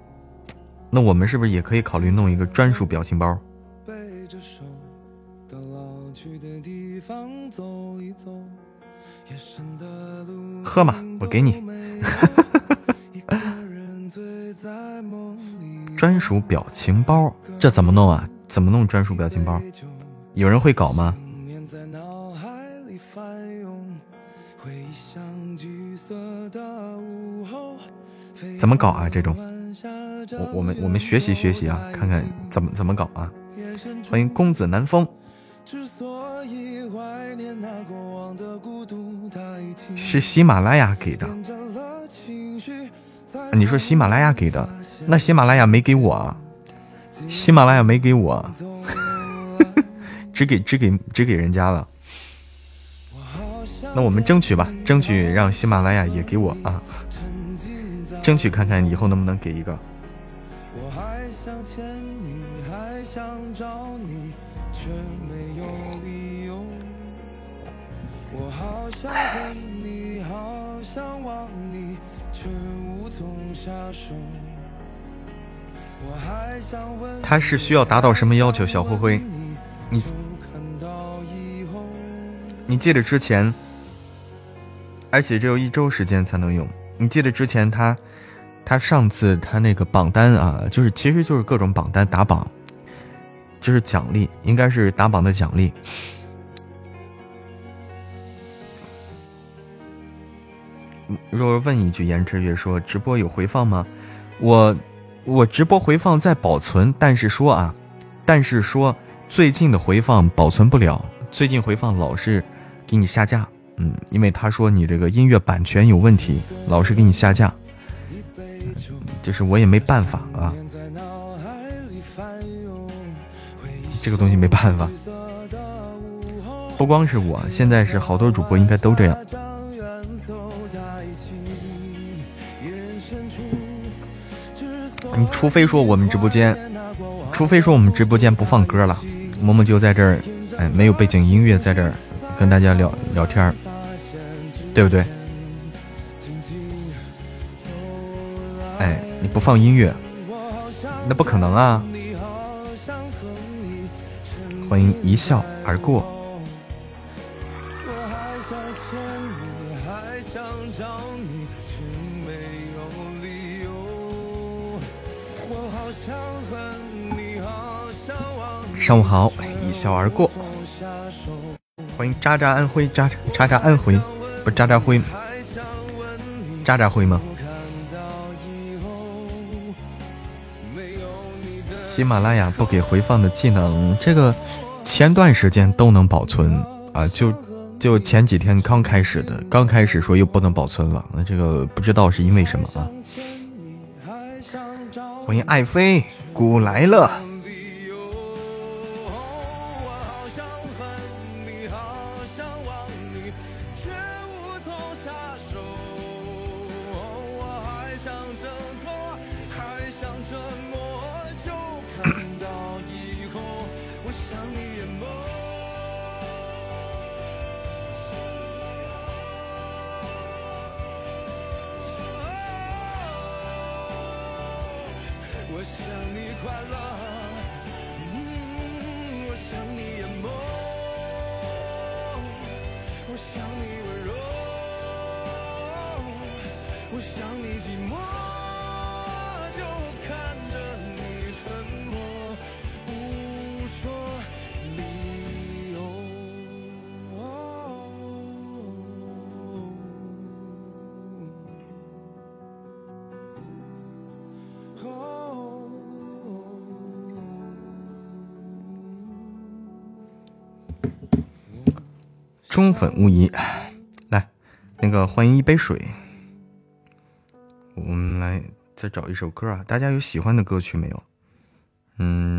那我们是不是也可以考虑弄一个专属表情包？喝嘛，我给你。专属表情包，这怎么弄啊？怎么弄专属表情包？有人会搞吗？怎么搞啊？这种，我我们我们学习学习啊，看看怎么怎么搞啊！欢迎公子南风，是喜马拉雅给的。你说喜马拉雅给的，那喜马拉雅没给我，啊。喜马拉雅没给我，只给只给只给人家了。那我们争取吧，争取让喜马拉雅也给我啊，争取看看以后能不能给一个。他是需要达到什么要求？小灰灰，你你记得之前，而且只有一周时间才能用。你记得之前他他上次他那个榜单啊，就是其实就是各种榜单打榜，就是奖励，应该是打榜的奖励。若问一句，颜值月说直播有回放吗？我我直播回放在保存，但是说啊，但是说最近的回放保存不了，最近回放老是给你下架，嗯，因为他说你这个音乐版权有问题，老是给你下架，就是我也没办法啊，这个东西没办法，不光是我，现在是好多主播应该都这样。你除非说我们直播间，除非说我们直播间不放歌了，萌萌就在这儿，哎，没有背景音乐在这儿跟大家聊聊天对不对？哎，你不放音乐，那不可能啊！欢迎一笑而过。上午好，一笑而过。欢迎渣渣安徽，渣渣渣安徽，不渣渣辉，渣渣辉吗？喜马拉雅不给回放的技能，这个前段时间都能保存啊，就就前几天刚开始的，刚开始说又不能保存了，那这个不知道是因为什么啊？欢迎爱妃古来了。忠粉无疑，来，那个欢迎一杯水。我们来再找一首歌啊，大家有喜欢的歌曲没有？嗯。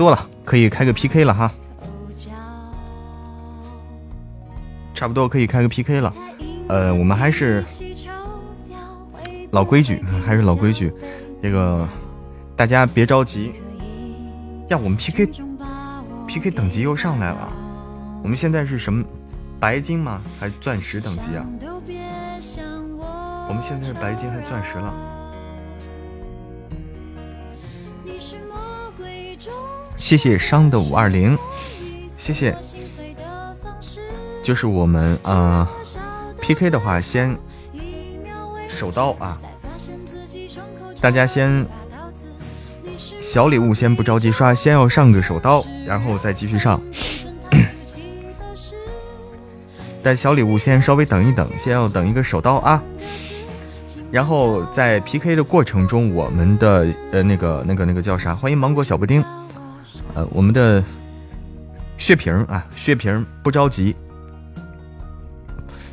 多了，可以开个 PK 了哈。差不多可以开个 PK 了，呃，我们还是老规矩，还是老规矩，这个大家别着急。呀，我们 PK PK 等级又上来了，我们现在是什么白金吗？还是钻石等级啊？我们现在是白金还是钻石了？谢谢伤的五二零，谢谢。就是我们啊，PK 的话先手刀啊，大家先小礼物先不着急刷，先要上个手刀，然后再继续上。但小礼物先稍微等一等，先要等一个手刀啊。然后在 PK 的过程中，我们的呃那个那个那个叫啥？欢迎芒果小布丁。呃，我们的血瓶啊，血瓶不着急。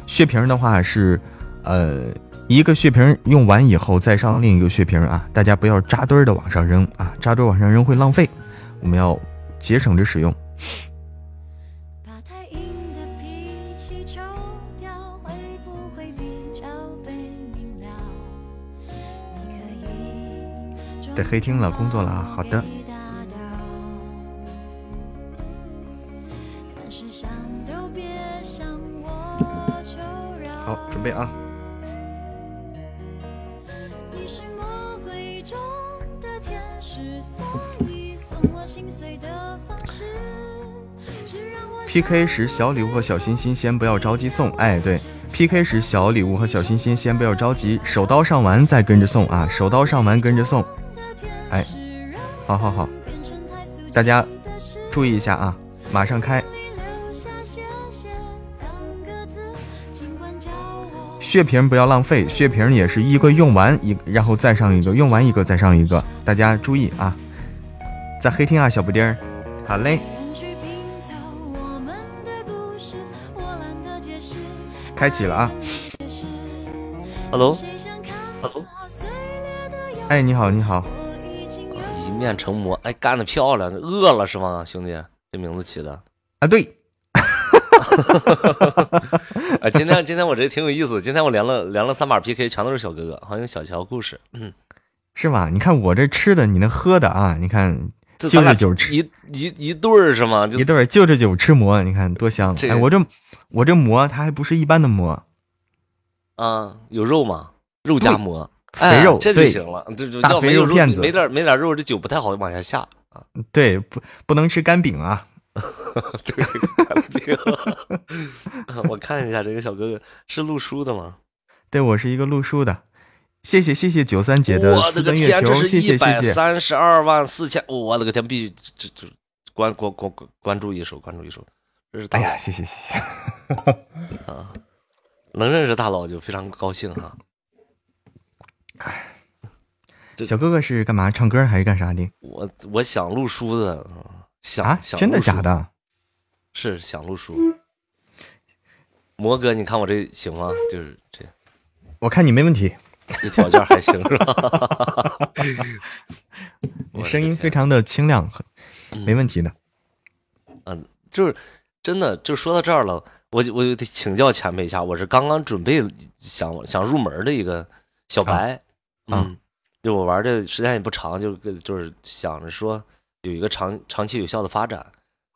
血瓶的话是，呃，一个血瓶用完以后再上另一个血瓶啊，大家不要扎堆的往上扔啊，扎堆往上扔会浪费，我们要节省着使用。在黑厅了，工作了啊，好的。备啊！PK 时小礼物和小心心先不要着急送，哎，对，PK 时小礼物和小心心先不要着急，手刀上完再跟着送啊，手刀上完跟着送，哎，好好好，大家注意一下啊，马上开。血瓶不要浪费，血瓶也是一个用完一，然后再上一个，用完一个再上一个，大家注意啊！在黑厅啊，小布丁儿，好嘞，开启了啊，Hello，Hello，哎，你好，你好，一面成魔，哎，干的漂亮，饿了是吗，兄弟？这名字起的。啊，对。啊，今天今天我这挺有意思。今天我连了连了三把 PK，全都是小哥哥，欢迎小乔故事，嗯，是吗？你看我这吃的，你那喝的啊，你看就着酒吃一一一对儿是吗？一对儿就着酒吃馍，你看多香！哎，我这我这馍它还不是一般的馍，啊，有肉吗？肉夹馍，肥肉这就行了，这就大肥肉片子，没点没点肉，这酒不太好往下下啊。对，不不能吃干饼啊。对，我看一下这个小哥哥是录书的吗？对，我是一个录书的。谢谢谢谢九三姐的四根月球，谢谢谢谢。三十二万四千，我的个天，必须这这关关关关关注一手，关注一手。这是大呀，谢谢谢谢。啊，能认识大佬就非常高兴哈。哎，小哥哥是干嘛？唱歌还是干啥的？我我想录书的。想真的假的？是想录书。魔哥，你看我这行吗？就是这样，我看你没问题，这条件还行是吧？你声音非常的清亮，没问题的。嗯，就是真的，就说到这儿了，我我就得请教前辈一下，我是刚刚准备想想入门的一个小白，嗯，就我玩的时间也不长，就就是想着说。有一个长长期有效的发展，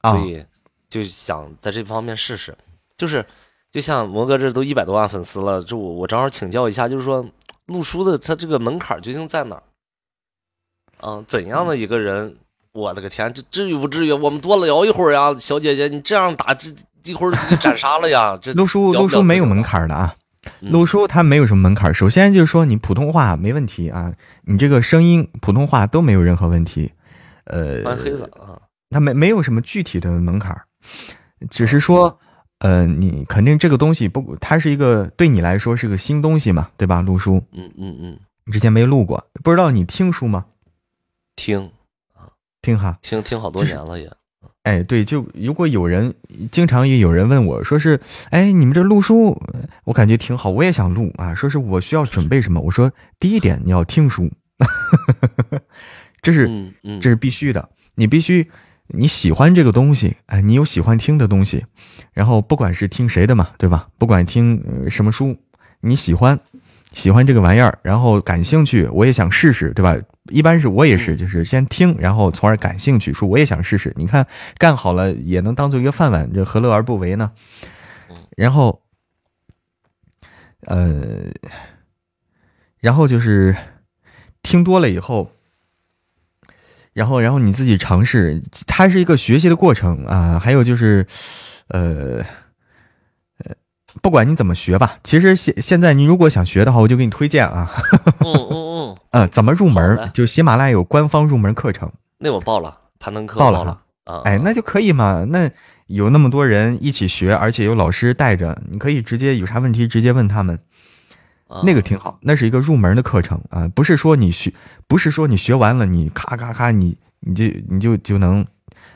所以就想在这方面试试。就是，就像魔哥这都一百多万粉丝了，这我我正好请教一下，就是说录书的他这个门槛究竟在哪儿？嗯，怎样的一个人？我的个天，这至于不至于？我们多聊一会儿呀，小姐姐，你这样打这一会儿就给斩杀了呀？这录书录书没有门槛的啊，录书他没有什么门槛。首先就是说你普通话没问题啊，你这个声音普通话都没有任何问题。呃，黑子啊，他没没有什么具体的门槛只是说，呃，你肯定这个东西不，它是一个对你来说是个新东西嘛，对吧？录书，嗯嗯嗯，你之前没录过，不知道你听书吗？听啊，听哈，听听好多年了也。哎，对，就如果有人经常也有人问我说是，哎，你们这录书，我感觉挺好，我也想录啊。说是我需要准备什么？我说第一点你要听书，这是这是必须的，你必须你喜欢这个东西，哎，你有喜欢听的东西，然后不管是听谁的嘛，对吧？不管听什么书，你喜欢。喜欢这个玩意儿，然后感兴趣，我也想试试，对吧？一般是我也是，就是先听，然后从而感兴趣，说我也想试试。你看，干好了也能当做一个饭碗，这何乐而不为呢？然后，呃，然后就是听多了以后，然后，然后你自己尝试，它是一个学习的过程啊。还有就是，呃。不管你怎么学吧，其实现现在你如果想学的话，我就给你推荐啊。嗯嗯 嗯。呃，怎么入门？就喜马拉雅有官方入门课程。那我报了，攀登课报了啊。哎，那就可以嘛。那有那么多人一起学，而且有老师带着，你可以直接有啥问题直接问他们。那个挺好，那是一个入门的课程啊，不是说你学，不是说你学完了你咔咔咔你你就你就就能，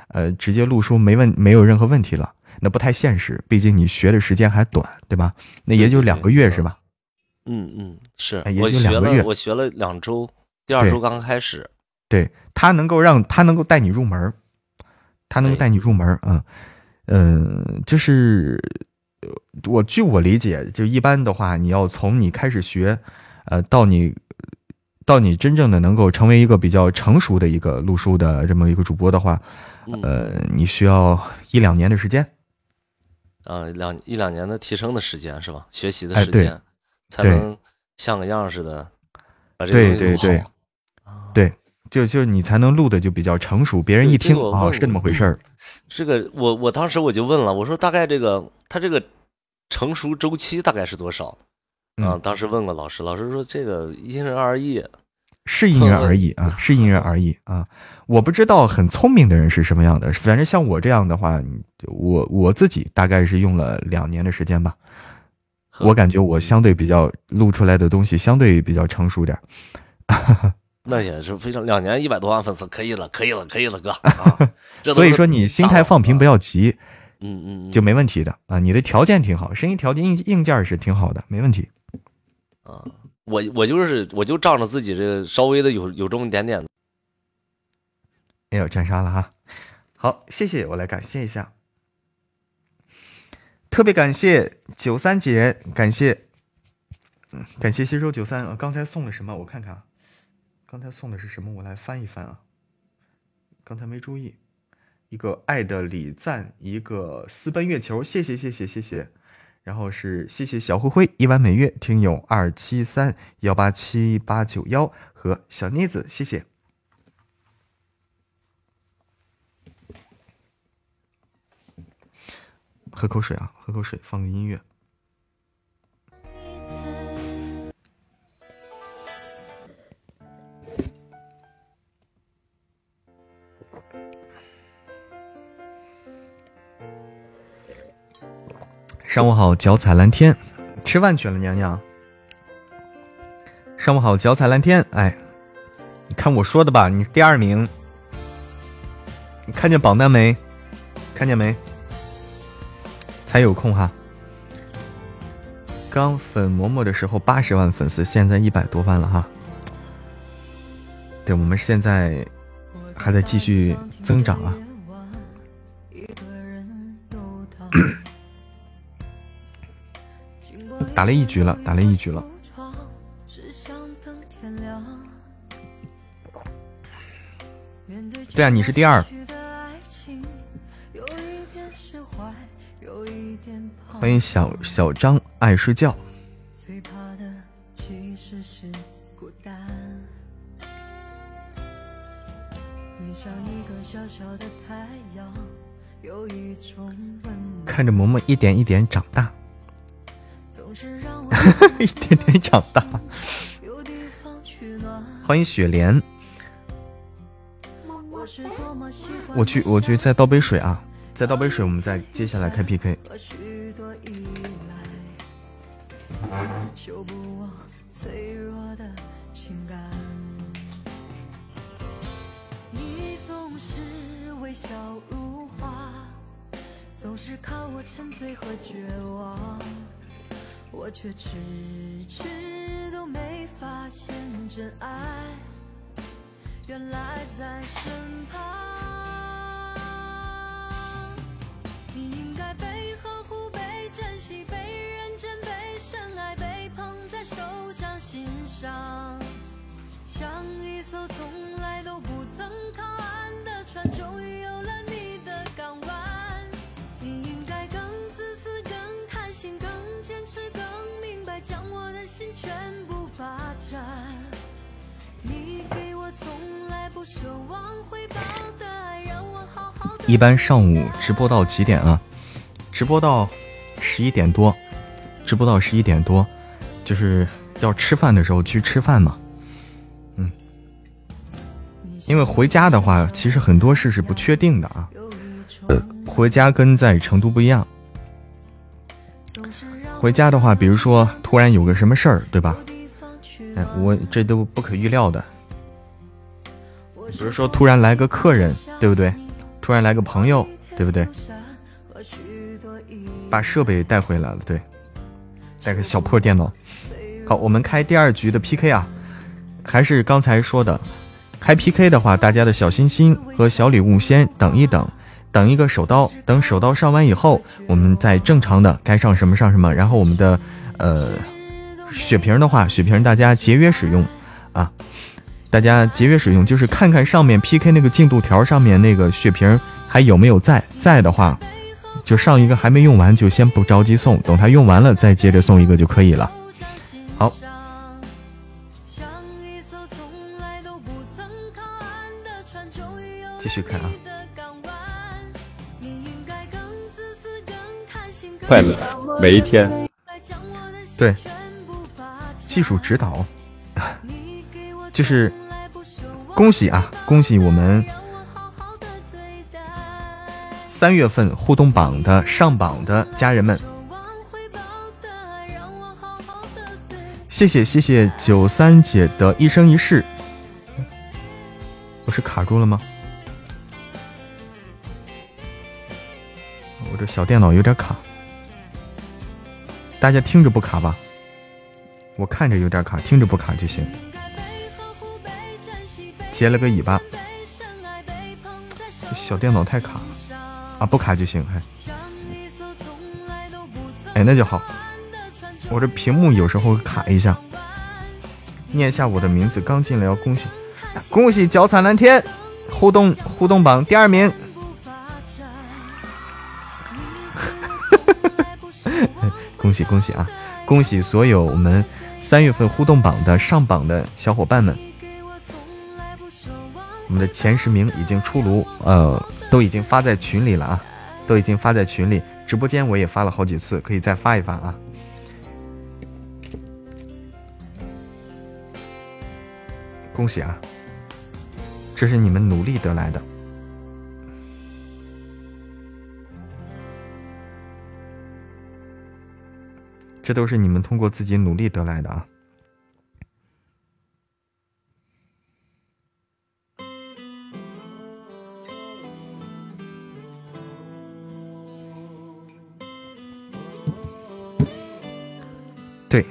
呃，直接录书没问没有任何问题了。那不太现实，毕竟你学的时间还短，对吧？那也就两个月是吧？嗯嗯，是，也就两个月。我学了两周，第二周刚开始。对他能够让他能够带你入门，他能够带你入门啊。嗯，就是我据我理解，就一般的话，你要从你开始学，呃，到你到你真正的能够成为一个比较成熟的一个录书的这么一个主播的话，呃，你需要一两年的时间。啊，两一两年的提升的时间是吧？学习的时间，才能像个样似的把这个对对对，对，就就你才能录的就比较成熟，别人一听啊是这么回事儿。这个我我当时我就问了，我说大概这个他这个成熟周期大概是多少？啊，当时问过老师，老师说这个因人而异。是因人而异啊，是因人而异啊。我不知道很聪明的人是什么样的，反正像我这样的话，我我自己大概是用了两年的时间吧。我感觉我相对比较录出来的东西相对比较成熟点。那也是非常两年一百多万粉丝，可以了，可以了，可以了，哥。所以说你心态放平，不要急，嗯嗯，就没问题的啊。你的条件挺好，声音条件硬硬件是挺好的，没问题。啊。我我就是我就仗着自己这稍微的有有这么一点点，哎呦，斩杀了哈！好，谢谢，我来感谢一下，特别感谢九三姐，感谢，嗯，感谢吸收九三啊！刚才送了什么？我看看，刚才送的是什么？我来翻一翻啊！刚才没注意，一个爱的礼赞，一个私奔月球，谢谢谢谢谢谢。然后是谢谢小灰灰一碗每月听友二七三幺八七八九幺和小妮子，谢谢。喝口水啊，喝口水，放个音乐。上午好，脚踩蓝天，吃饭去了，娘娘。上午好，脚踩蓝天，哎，你看我说的吧，你第二名，你看见榜单没？看见没？才有空哈。刚粉嬷嬷的时候八十万粉丝，现在一百多万了哈。对，我们现在还在继续增长啊。打了一局了，打了一局了。对啊，你是第二。欢迎小小张爱睡觉。看着萌萌一点一点长大。一点点长大。欢迎雪莲。我去，我去，再倒杯水啊！再倒杯水，我们再接下来开 PK。我我却迟迟都没发现真爱，原来在身旁。你应该被呵护、被珍惜、被认真、被深爱、被捧在手掌心上，像一艘从来都不曾靠岸的船，终于有了坚持、更。将我的心全部霸占。你给我从来不奢望回报的爱，让我好好一般上午直播到几点啊？直播到十一点多，直播到十一点多，就是要吃饭的时候去吃饭嘛。嗯，因为回家的话，其实很多事是不确定的啊。呃，回家跟在成都不一样。回家的话，比如说突然有个什么事儿，对吧？哎，我这都不可预料的。比如说突然来个客人，对不对？突然来个朋友，对不对？把设备带回来了，对，带个小破电脑。好，我们开第二局的 PK 啊，还是刚才说的，开 PK 的话，大家的小心心和小礼物先等一等。等一个手刀，等手刀上完以后，我们再正常的该上什么上什么。然后我们的呃血瓶的话，血瓶大家节约使用啊，大家节约使用，就是看看上面 PK 那个进度条上面那个血瓶还有没有在，在的话就上一个还没用完就先不着急送，等它用完了再接着送一个就可以了。好，继续看啊。快乐每一天，对，技术指导，就是恭喜啊，恭喜我们三月份互动榜的上榜的家人们，谢谢谢谢九三姐的一生一世，我是卡住了吗？我这小电脑有点卡。大家听着不卡吧？我看着有点卡，听着不卡就行。接了个尾巴，小电脑太卡了啊！不卡就行，还哎，那就好。我这屏幕有时候卡一下。念一下我的名字，刚进来要恭喜，恭喜脚踩蓝天，互动互动榜第二名。恭喜恭喜啊！恭喜所有我们三月份互动榜的上榜的小伙伴们，我们的前十名已经出炉，呃，都已经发在群里了啊，都已经发在群里，直播间我也发了好几次，可以再发一发啊！恭喜啊！这是你们努力得来的。这都是你们通过自己努力得来的啊！对，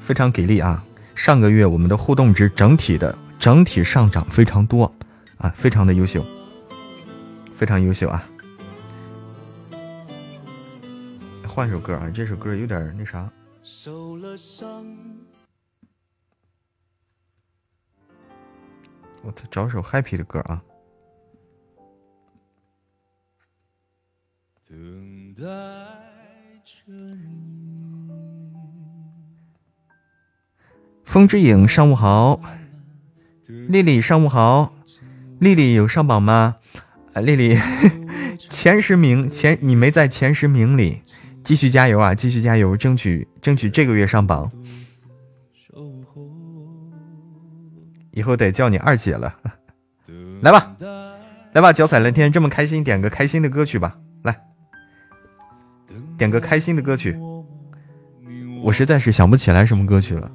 非常给力啊！上个月我们的互动值整体的整体上涨非常多啊，非常的优秀，非常优秀啊！换首歌啊，这首歌有点那啥。我找首 happy 的歌啊。风之影，上午好。丽丽，上午好。丽丽有上榜吗？啊，丽丽 前十名，前你没在前十名里。继续加油啊！继续加油，争取争取这个月上榜。以后得叫你二姐了。来吧，来吧，脚踩蓝天，这么开心，点个开心的歌曲吧。来，点个开心的歌曲。我实在是想不起来什么歌曲了。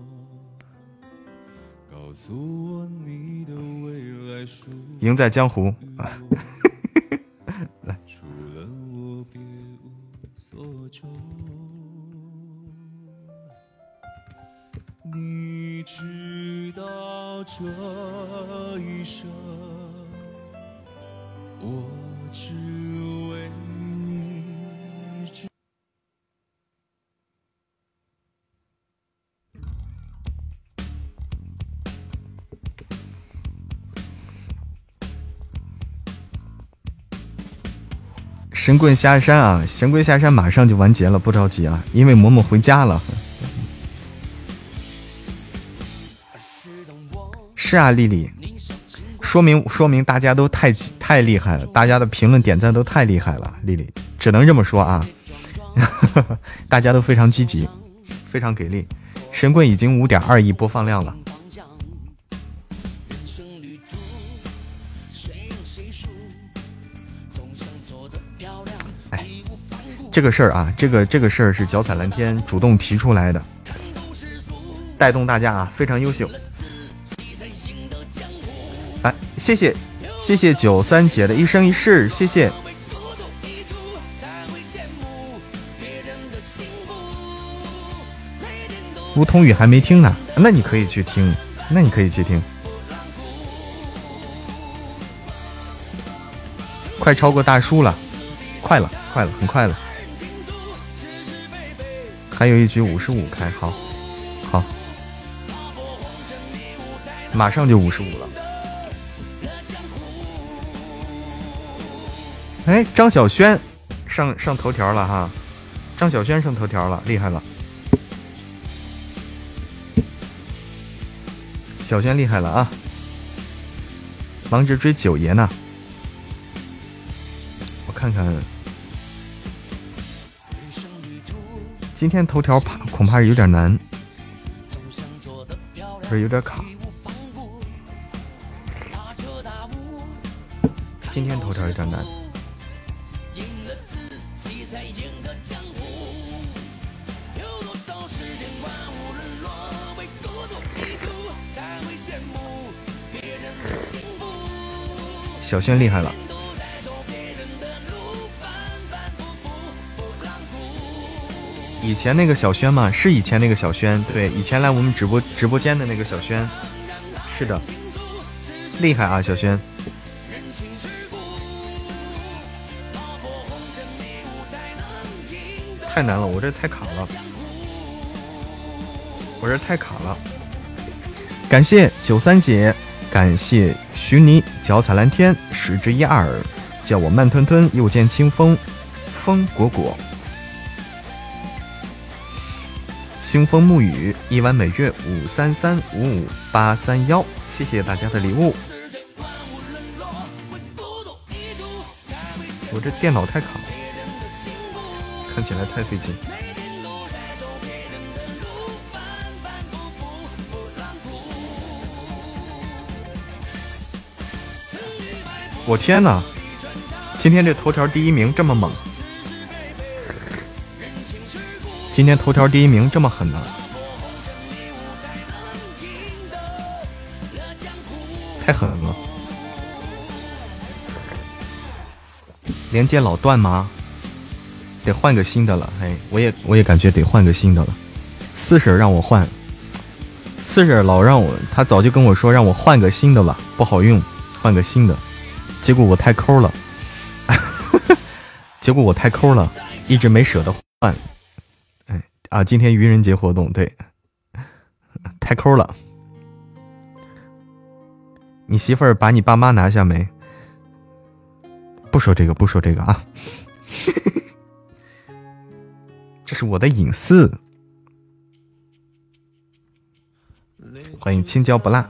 赢在江湖。来。你知道这一生，我只为你。神棍下山啊！神棍下山马上就完结了，不着急啊，因为嬷嬷回家了。是啊，丽丽，说明说明大家都太太厉害了，大家的评论点赞都太厉害了，丽丽只能这么说啊，大家都非常积极，非常给力。神棍已经五点二亿播放量了。哎这个事儿啊，这个这个事儿是脚踩蓝天主动提出来的，带动大家啊，非常优秀。来，谢谢谢谢九三姐的一生一世，谢谢。梧桐雨还没听呢，那你可以去听，那你可以去听，快超过大叔了，快了，快了，很快了。还有一局五十五开，好，好，马上就五十五了。哎，张小轩上上头条了哈，张小轩上头条了，厉害了，小轩厉害了啊！忙着追九爷呢，我看看。今天头条怕恐怕有点难，不是有点卡。今天头条有点难。小轩厉害了。以前那个小轩嘛？是以前那个小轩，对，以前来我们直播直播间的那个小轩，是的，厉害啊，小轩！太难了，我这太卡了，我这太卡了。感谢九三姐，感谢徐妮，脚踩蓝天，十之一二，叫我慢吞吞，又见清风，风果果。清风沐雨，一弯每月五三三五五八三幺，谢谢大家的礼物。我这电脑太卡了，看起来太费劲。我天哪！今天这头条第一名这么猛！今天头条第一名这么狠呢？太狠了！连接老断吗？得换个新的了。哎，我也我也感觉得换个新的了。四婶让我换，四婶老让我，他早就跟我说让我换个新的吧，不好用，换个新的。结果我太抠了，哈 哈结果我太抠了，一直没舍得换。哎啊，今天愚人节活动，对，太抠了。你媳妇儿把你爸妈拿下没？不说这个，不说这个啊，这是我的隐私。欢迎青椒不辣。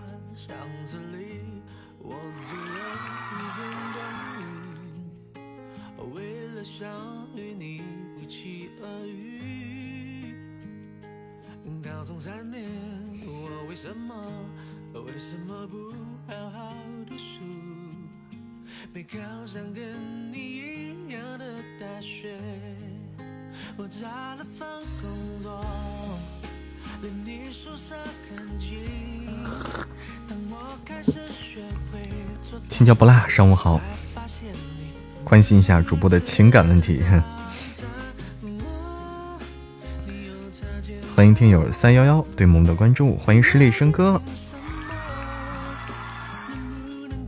青椒不辣，上午好，关心一下主播的情感问题。欢迎听友三幺幺对萌的关注，欢迎十里笙歌。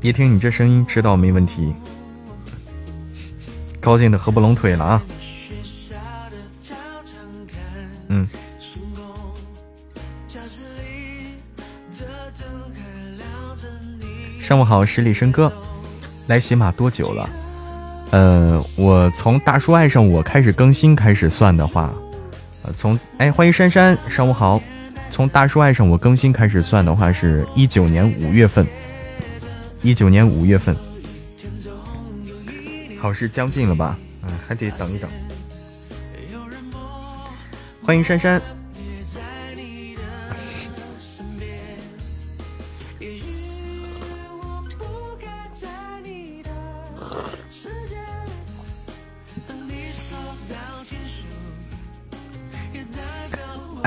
一听你这声音，知道没问题，高兴的合不拢腿了啊！上午好，十里笙歌，来喜马多久了？呃，我从大叔爱上我开始更新开始算的话，呃，从哎，欢迎珊珊，上午好。从大叔爱上我更新开始算的话，是一九年五月份，一九年五月份，考试将近了吧？嗯，还得等一等。欢迎珊珊。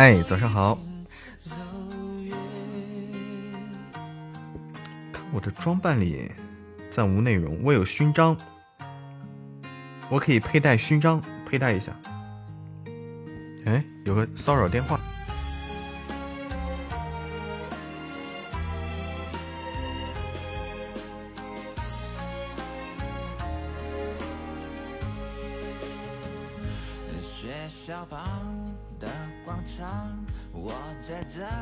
哎，早上好！看我的装扮里暂无内容，我有勋章，我可以佩戴勋章，佩戴一下。哎，有个骚扰电话。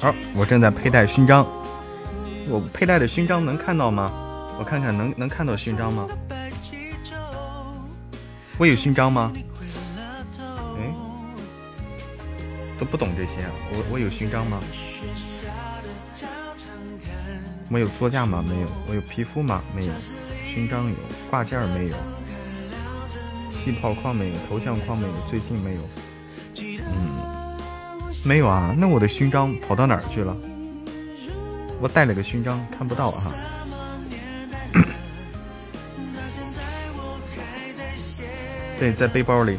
好，我正在佩戴勋章。我佩戴的勋章能看到吗？我看看能能看到勋章吗？我有勋章吗？哎，都不懂这些。我我有勋章吗？没有座驾吗？没有。我有皮肤吗？没有。勋章有，挂件没有。气泡框没有，头像框没有，最近没有，嗯，没有啊。那我的勋章跑到哪儿去了？我带了个勋章，看不到哈。对，在背包里。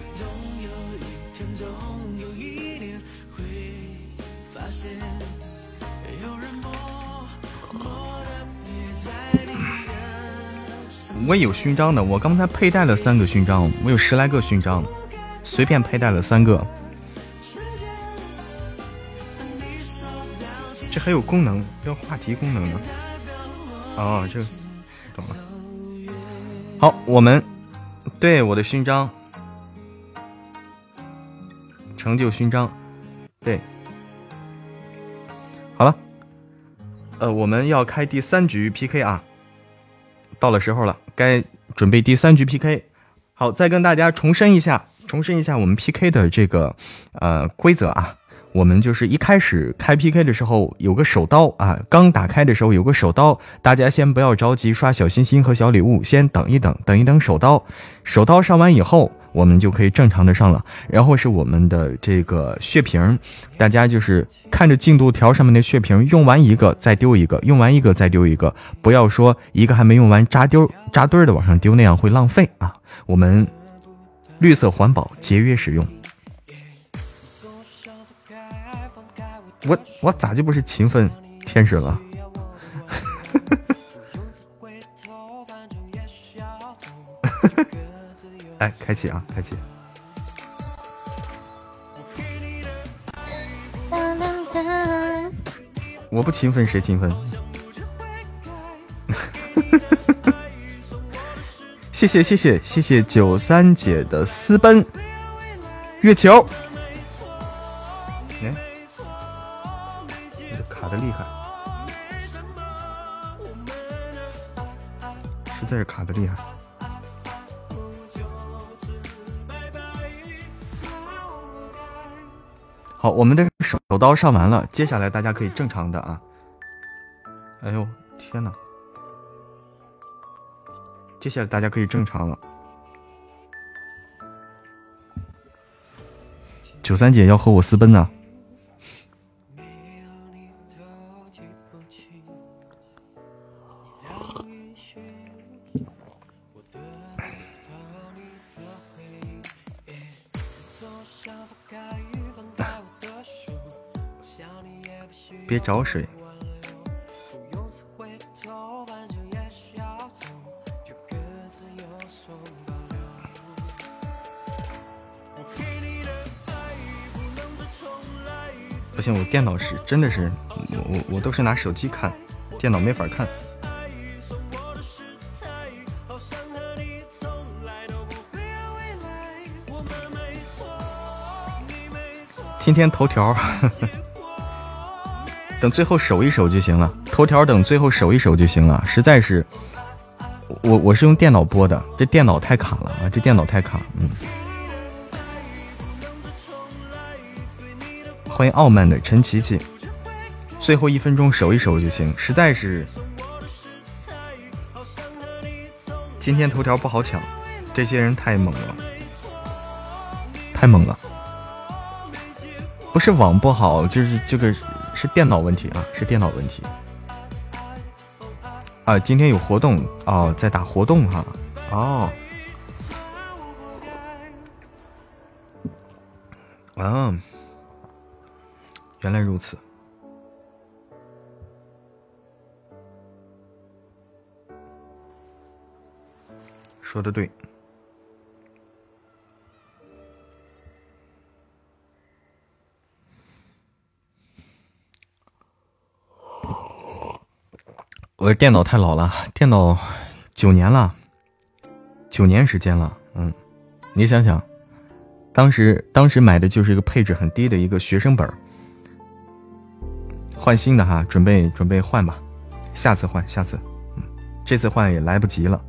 我有勋章的，我刚才佩戴了三个勋章，我有十来个勋章，随便佩戴了三个。这还有功能，要话题功能呢。哦，这懂了。好，我们对我的勋章，成就勋章，对，好了。呃，我们要开第三局 PK 啊。到了时候了，该准备第三局 PK。好，再跟大家重申一下，重申一下我们 PK 的这个呃规则啊。我们就是一开始开 PK 的时候有个手刀啊，刚打开的时候有个手刀，大家先不要着急刷小心心和小礼物，先等一等，等一等手刀。手刀上完以后。我们就可以正常的上了，然后是我们的这个血瓶，大家就是看着进度条上面的血瓶，用完一个再丢一个，用完一个再丢一个，不要说一个还没用完扎丢扎堆的往上丢，那样会浪费啊。我们绿色环保，节约使用。我我咋就不是勤奋天使了？来，开启啊，开启！我不勤奋谁勤奋？谢谢谢谢谢谢九三姐的私奔月球。哎，卡的厉害，实在是卡的厉害。我们的手刀上完了，接下来大家可以正常的啊。哎呦天哪！接下来大家可以正常了。九三姐要和我私奔呢。别找水。不行，我电脑是真的是，我我我都是拿手机看，电脑没法看。今天头条，等最后守一守就行了。头条等最后守一守就行了。实在是，我我是用电脑播的，这电脑太卡了啊！这电脑太卡，嗯。欢迎傲慢的陈琪琪，最后一分钟守一守就行。实在是，今天头条不好抢，这些人太猛了，太猛了。不是网不好，就是这个是电脑问题啊，是电脑问题。啊，今天有活动哦，在打活动哈，哦，啊，原来如此，说的对。我的电脑太老了，电脑九年了，九年时间了。嗯，你想想，当时当时买的就是一个配置很低的一个学生本换新的哈，准备准备换吧，下次换，下次，嗯，这次换也来不及了，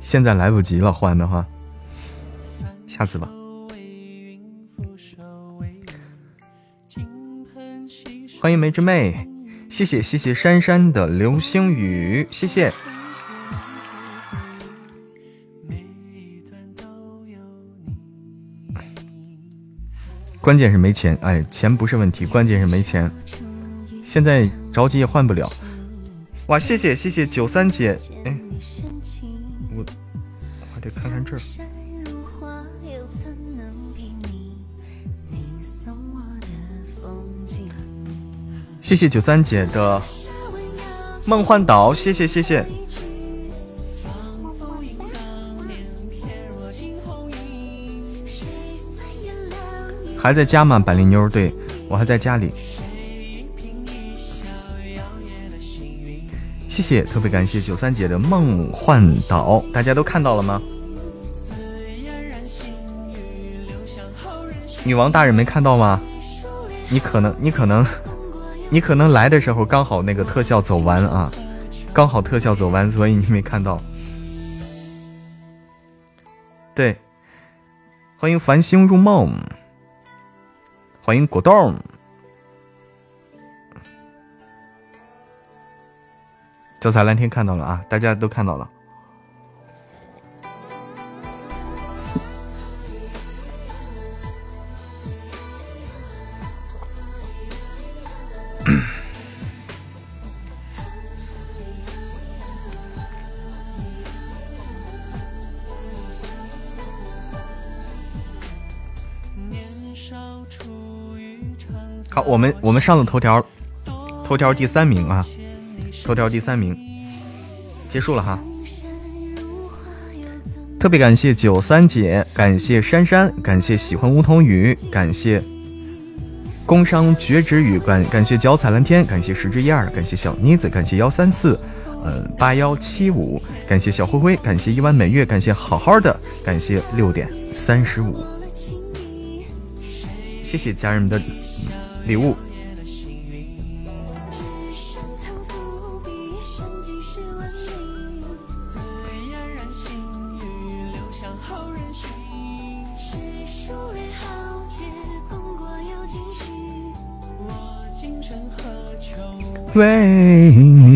现在来不及了，换的话，下次吧。欢迎梅之妹。谢谢谢谢珊珊的流星雨，谢谢。关键是没钱，哎，钱不是问题，关键是没钱。现在着急也换不了。哇，谢谢谢谢九三姐，哎，我我得看看这儿。谢谢九三姐的梦幻岛，谢谢谢谢。还在家吗，百灵妞？对我还在家里。谢谢，特别感谢九三姐的梦幻岛，大家都看到了吗？女王大人没看到吗？你可能，你可能。你可能来的时候刚好那个特效走完啊，刚好特效走完，所以你没看到。对，欢迎繁星入梦，欢迎果冻，九彩蓝天看到了啊，大家都看到了。我们我们上了头条，头条第三名啊，头条第三名，结束了哈。特别感谢九三姐，感谢珊珊，感谢喜欢梧桐雨，感谢工商绝止雨，感感谢脚踩蓝天，感谢十之一二，感谢小妮子，感谢幺三四，嗯八幺七五，感谢小灰灰，感谢一弯美月，感谢好好的，感谢六点三十五，谢谢家人们的。礼物。为你。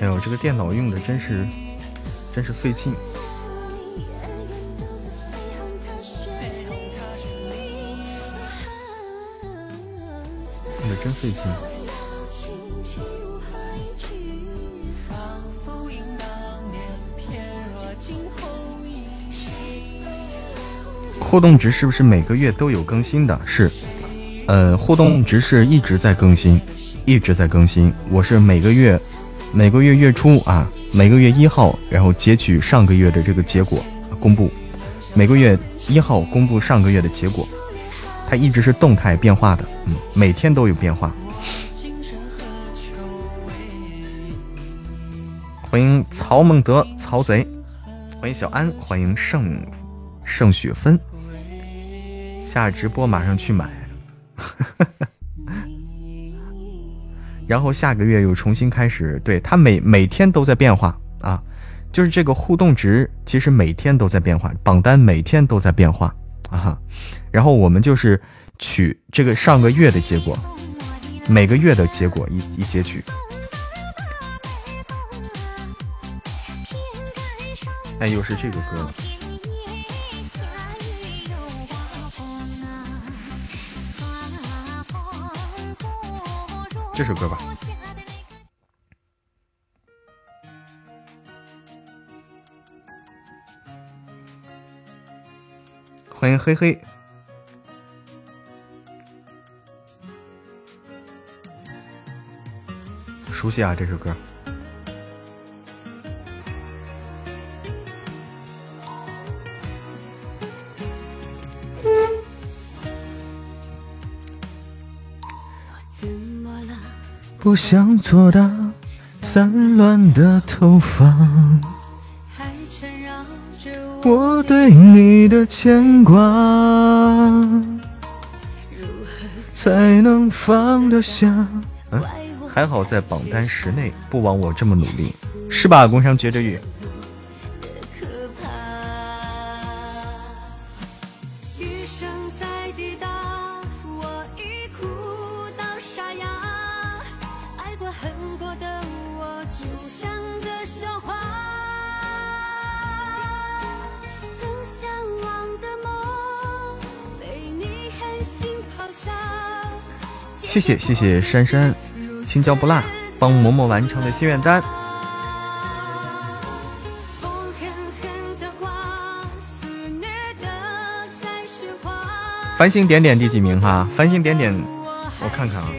哎呦，这个电脑用的真是，真是费劲。真费劲。互动值是不是每个月都有更新的？是，呃，互动值是一直在更新，一直在更新。我是每个月，每个月月初啊，每个月一号，然后截取上个月的这个结果公布，每个月一号公布上个月的结果，它一直是动态变化的，嗯，每天都有变化。欢迎曹孟德，曹贼，欢迎小安，欢迎盛盛雪芬。下直播马上去买，然后下个月又重新开始。对它每每天都在变化啊，就是这个互动值其实每天都在变化，榜单每天都在变化啊。然后我们就是取这个上个月的结果，每个月的结果一一截取。哎，又是这个歌了。这首歌吧，欢迎嘿嘿，熟悉啊这首歌。不想作答，散乱的头发，我对你的牵挂，才能放得下？还好在榜单十内，不枉我这么努力，是吧？工商绝着雨。谢谢谢谢珊珊，青椒不辣帮嬷嬷完成的心愿单。繁星点点第几名哈？繁星点点，我看看啊。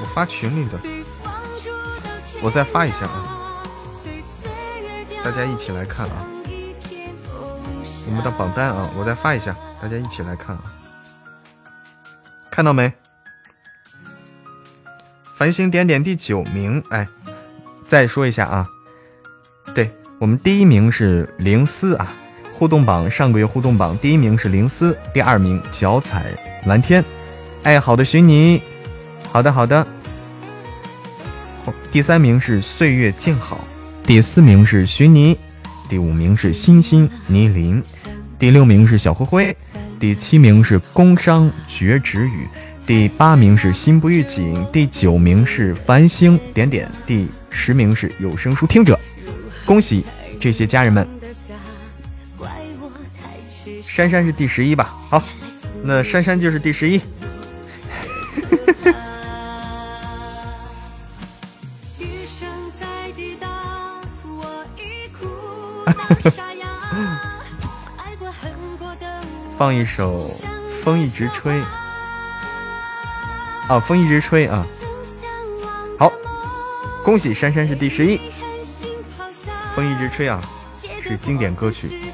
我发群里的，我再发一下啊，大家一起来看啊。我们的榜单啊，我再发一下，大家一起来看啊。看到没？繁星点点第九名，哎，再说一下啊。对我们第一名是灵思啊，互动榜上个月互动榜第一名是灵思，第二名脚踩蓝天，哎好的寻你，好的好的。第三名是岁月静好，第四名是寻你。第五名是星星倪林，第六名是小灰灰，第七名是工商绝止语，第八名是心不预警，第九名是繁星点点，第十名是有声书听者。恭喜这些家人们！珊珊是第十一吧？好，那珊珊就是第十一。放一首《风一直吹》啊，风一直吹啊！好，恭喜珊珊是第十一，《风一直吹》啊，是经典歌曲，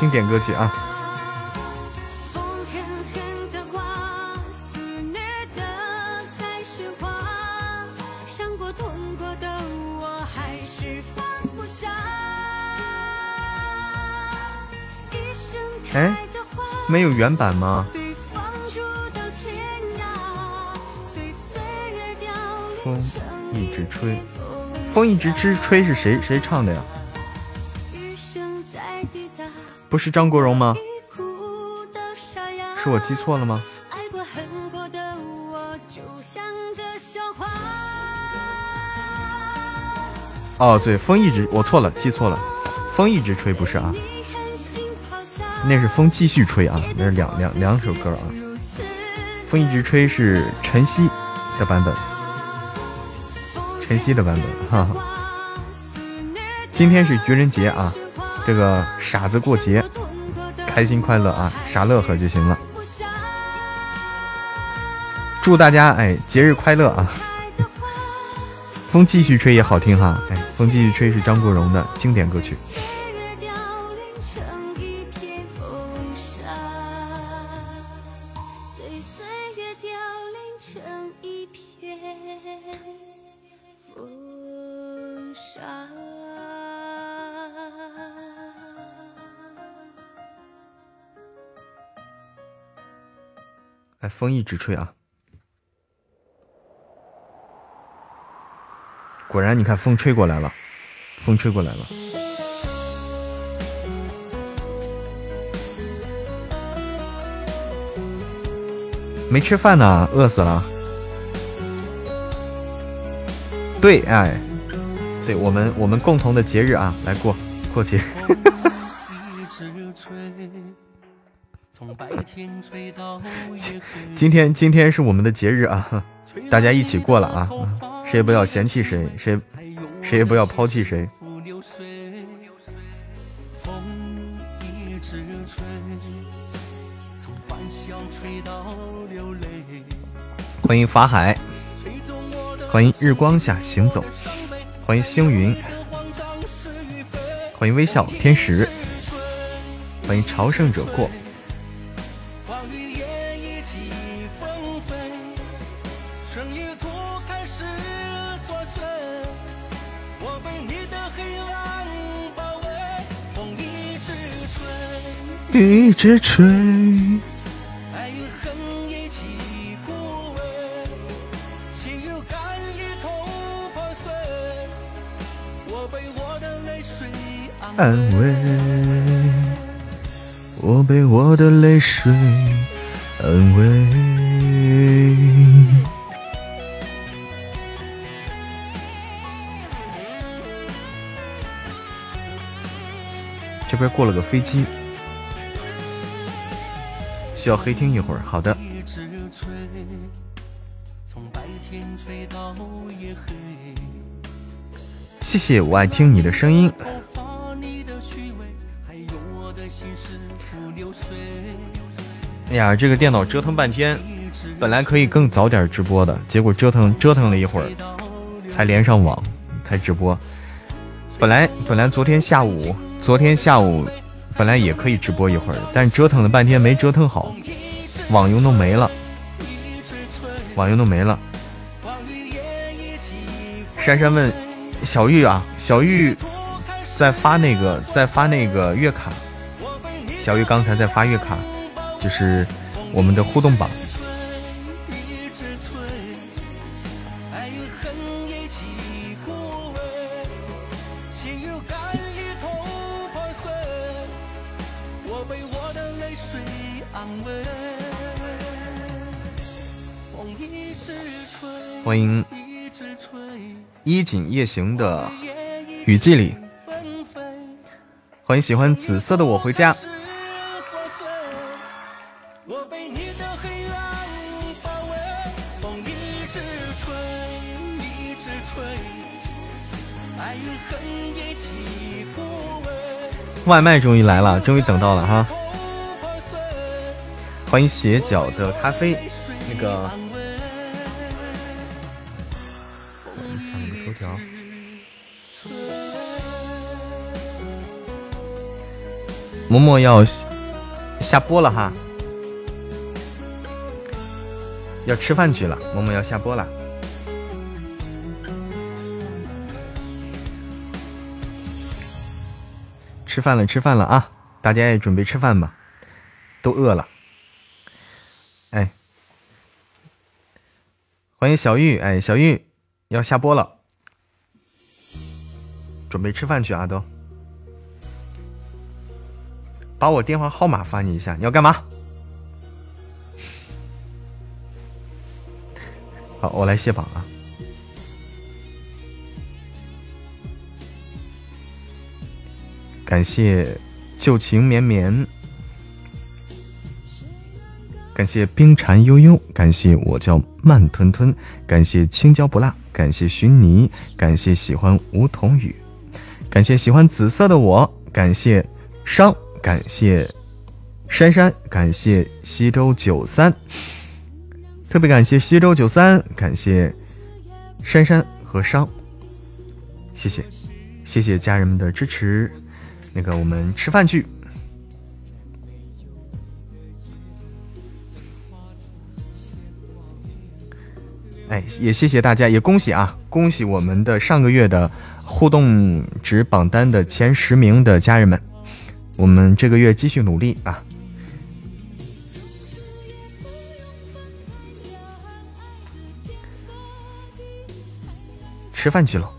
经典歌曲啊。有原版吗？风一直吹，风一直吹吹是谁谁唱的呀？不是张国荣吗？是我记错了吗？哦，对，风一直我错了，记错了，风一直吹不是啊，那是风继续吹啊，那是两两两首歌啊，风一直吹是晨曦的版本，晨曦的版本，哈哈。今天是愚人节啊，这个傻子过节，开心快乐啊，傻乐呵就行了。祝大家哎节日快乐啊！风继续吹也好听哈，哎，风继续吹是张国荣的经典歌曲。风一直吹啊！果然，你看风吹过来了，风吹过来了。没吃饭呢，饿死了。对，哎，对我们我们共同的节日啊，来过过节。今天今天是我们的节日啊，大家一起过了啊。谁也不要嫌弃谁，谁谁也不要抛弃谁。欢迎法海，欢迎日光下行走，欢迎星云，欢迎微笑天使，欢迎朝圣者过。一直吹。安慰，我被我的泪水安慰。这边过了个飞机。需要黑听一会儿，好的。谢谢，我爱听你的声音。哎呀，这个电脑折腾半天，本来可以更早点直播的，结果折腾折腾了一会儿，才连上网，才直播。本来本来昨天下午，昨天下午。本来也可以直播一会儿，但折腾了半天没折腾好，网游弄没了，网游弄没了。珊珊问小玉啊，小玉在发那个在发那个月卡，小玉刚才在发月卡，就是我们的互动榜。欢迎衣锦夜行的雨季里，欢迎喜欢紫色的我回家。外卖终于来了，终于等到了哈！欢迎斜角的咖啡，那个。嬷嬷要下播了哈，要吃饭去了。嬷嬷要下播了，吃饭了，吃饭了啊！大家也准备吃饭吧，都饿了。哎，欢迎小玉，哎，小玉，要下播了，准备吃饭去啊都。把我电话号码发你一下，你要干嘛？好，我来卸榜啊。感谢旧情绵绵，感谢冰蝉悠悠，感谢我叫慢吞吞，感谢青椒不辣，感谢薰泥，感谢喜欢梧桐雨，感谢喜欢紫色的我，感谢商，感谢珊珊，感谢西周九三，特别感谢西周九三，感谢珊珊和商，谢谢，谢谢家人们的支持。那个，我们吃饭去。哎，也谢谢大家，也恭喜啊，恭喜我们的上个月的互动值榜单的前十名的家人们，我们这个月继续努力啊！吃饭去了。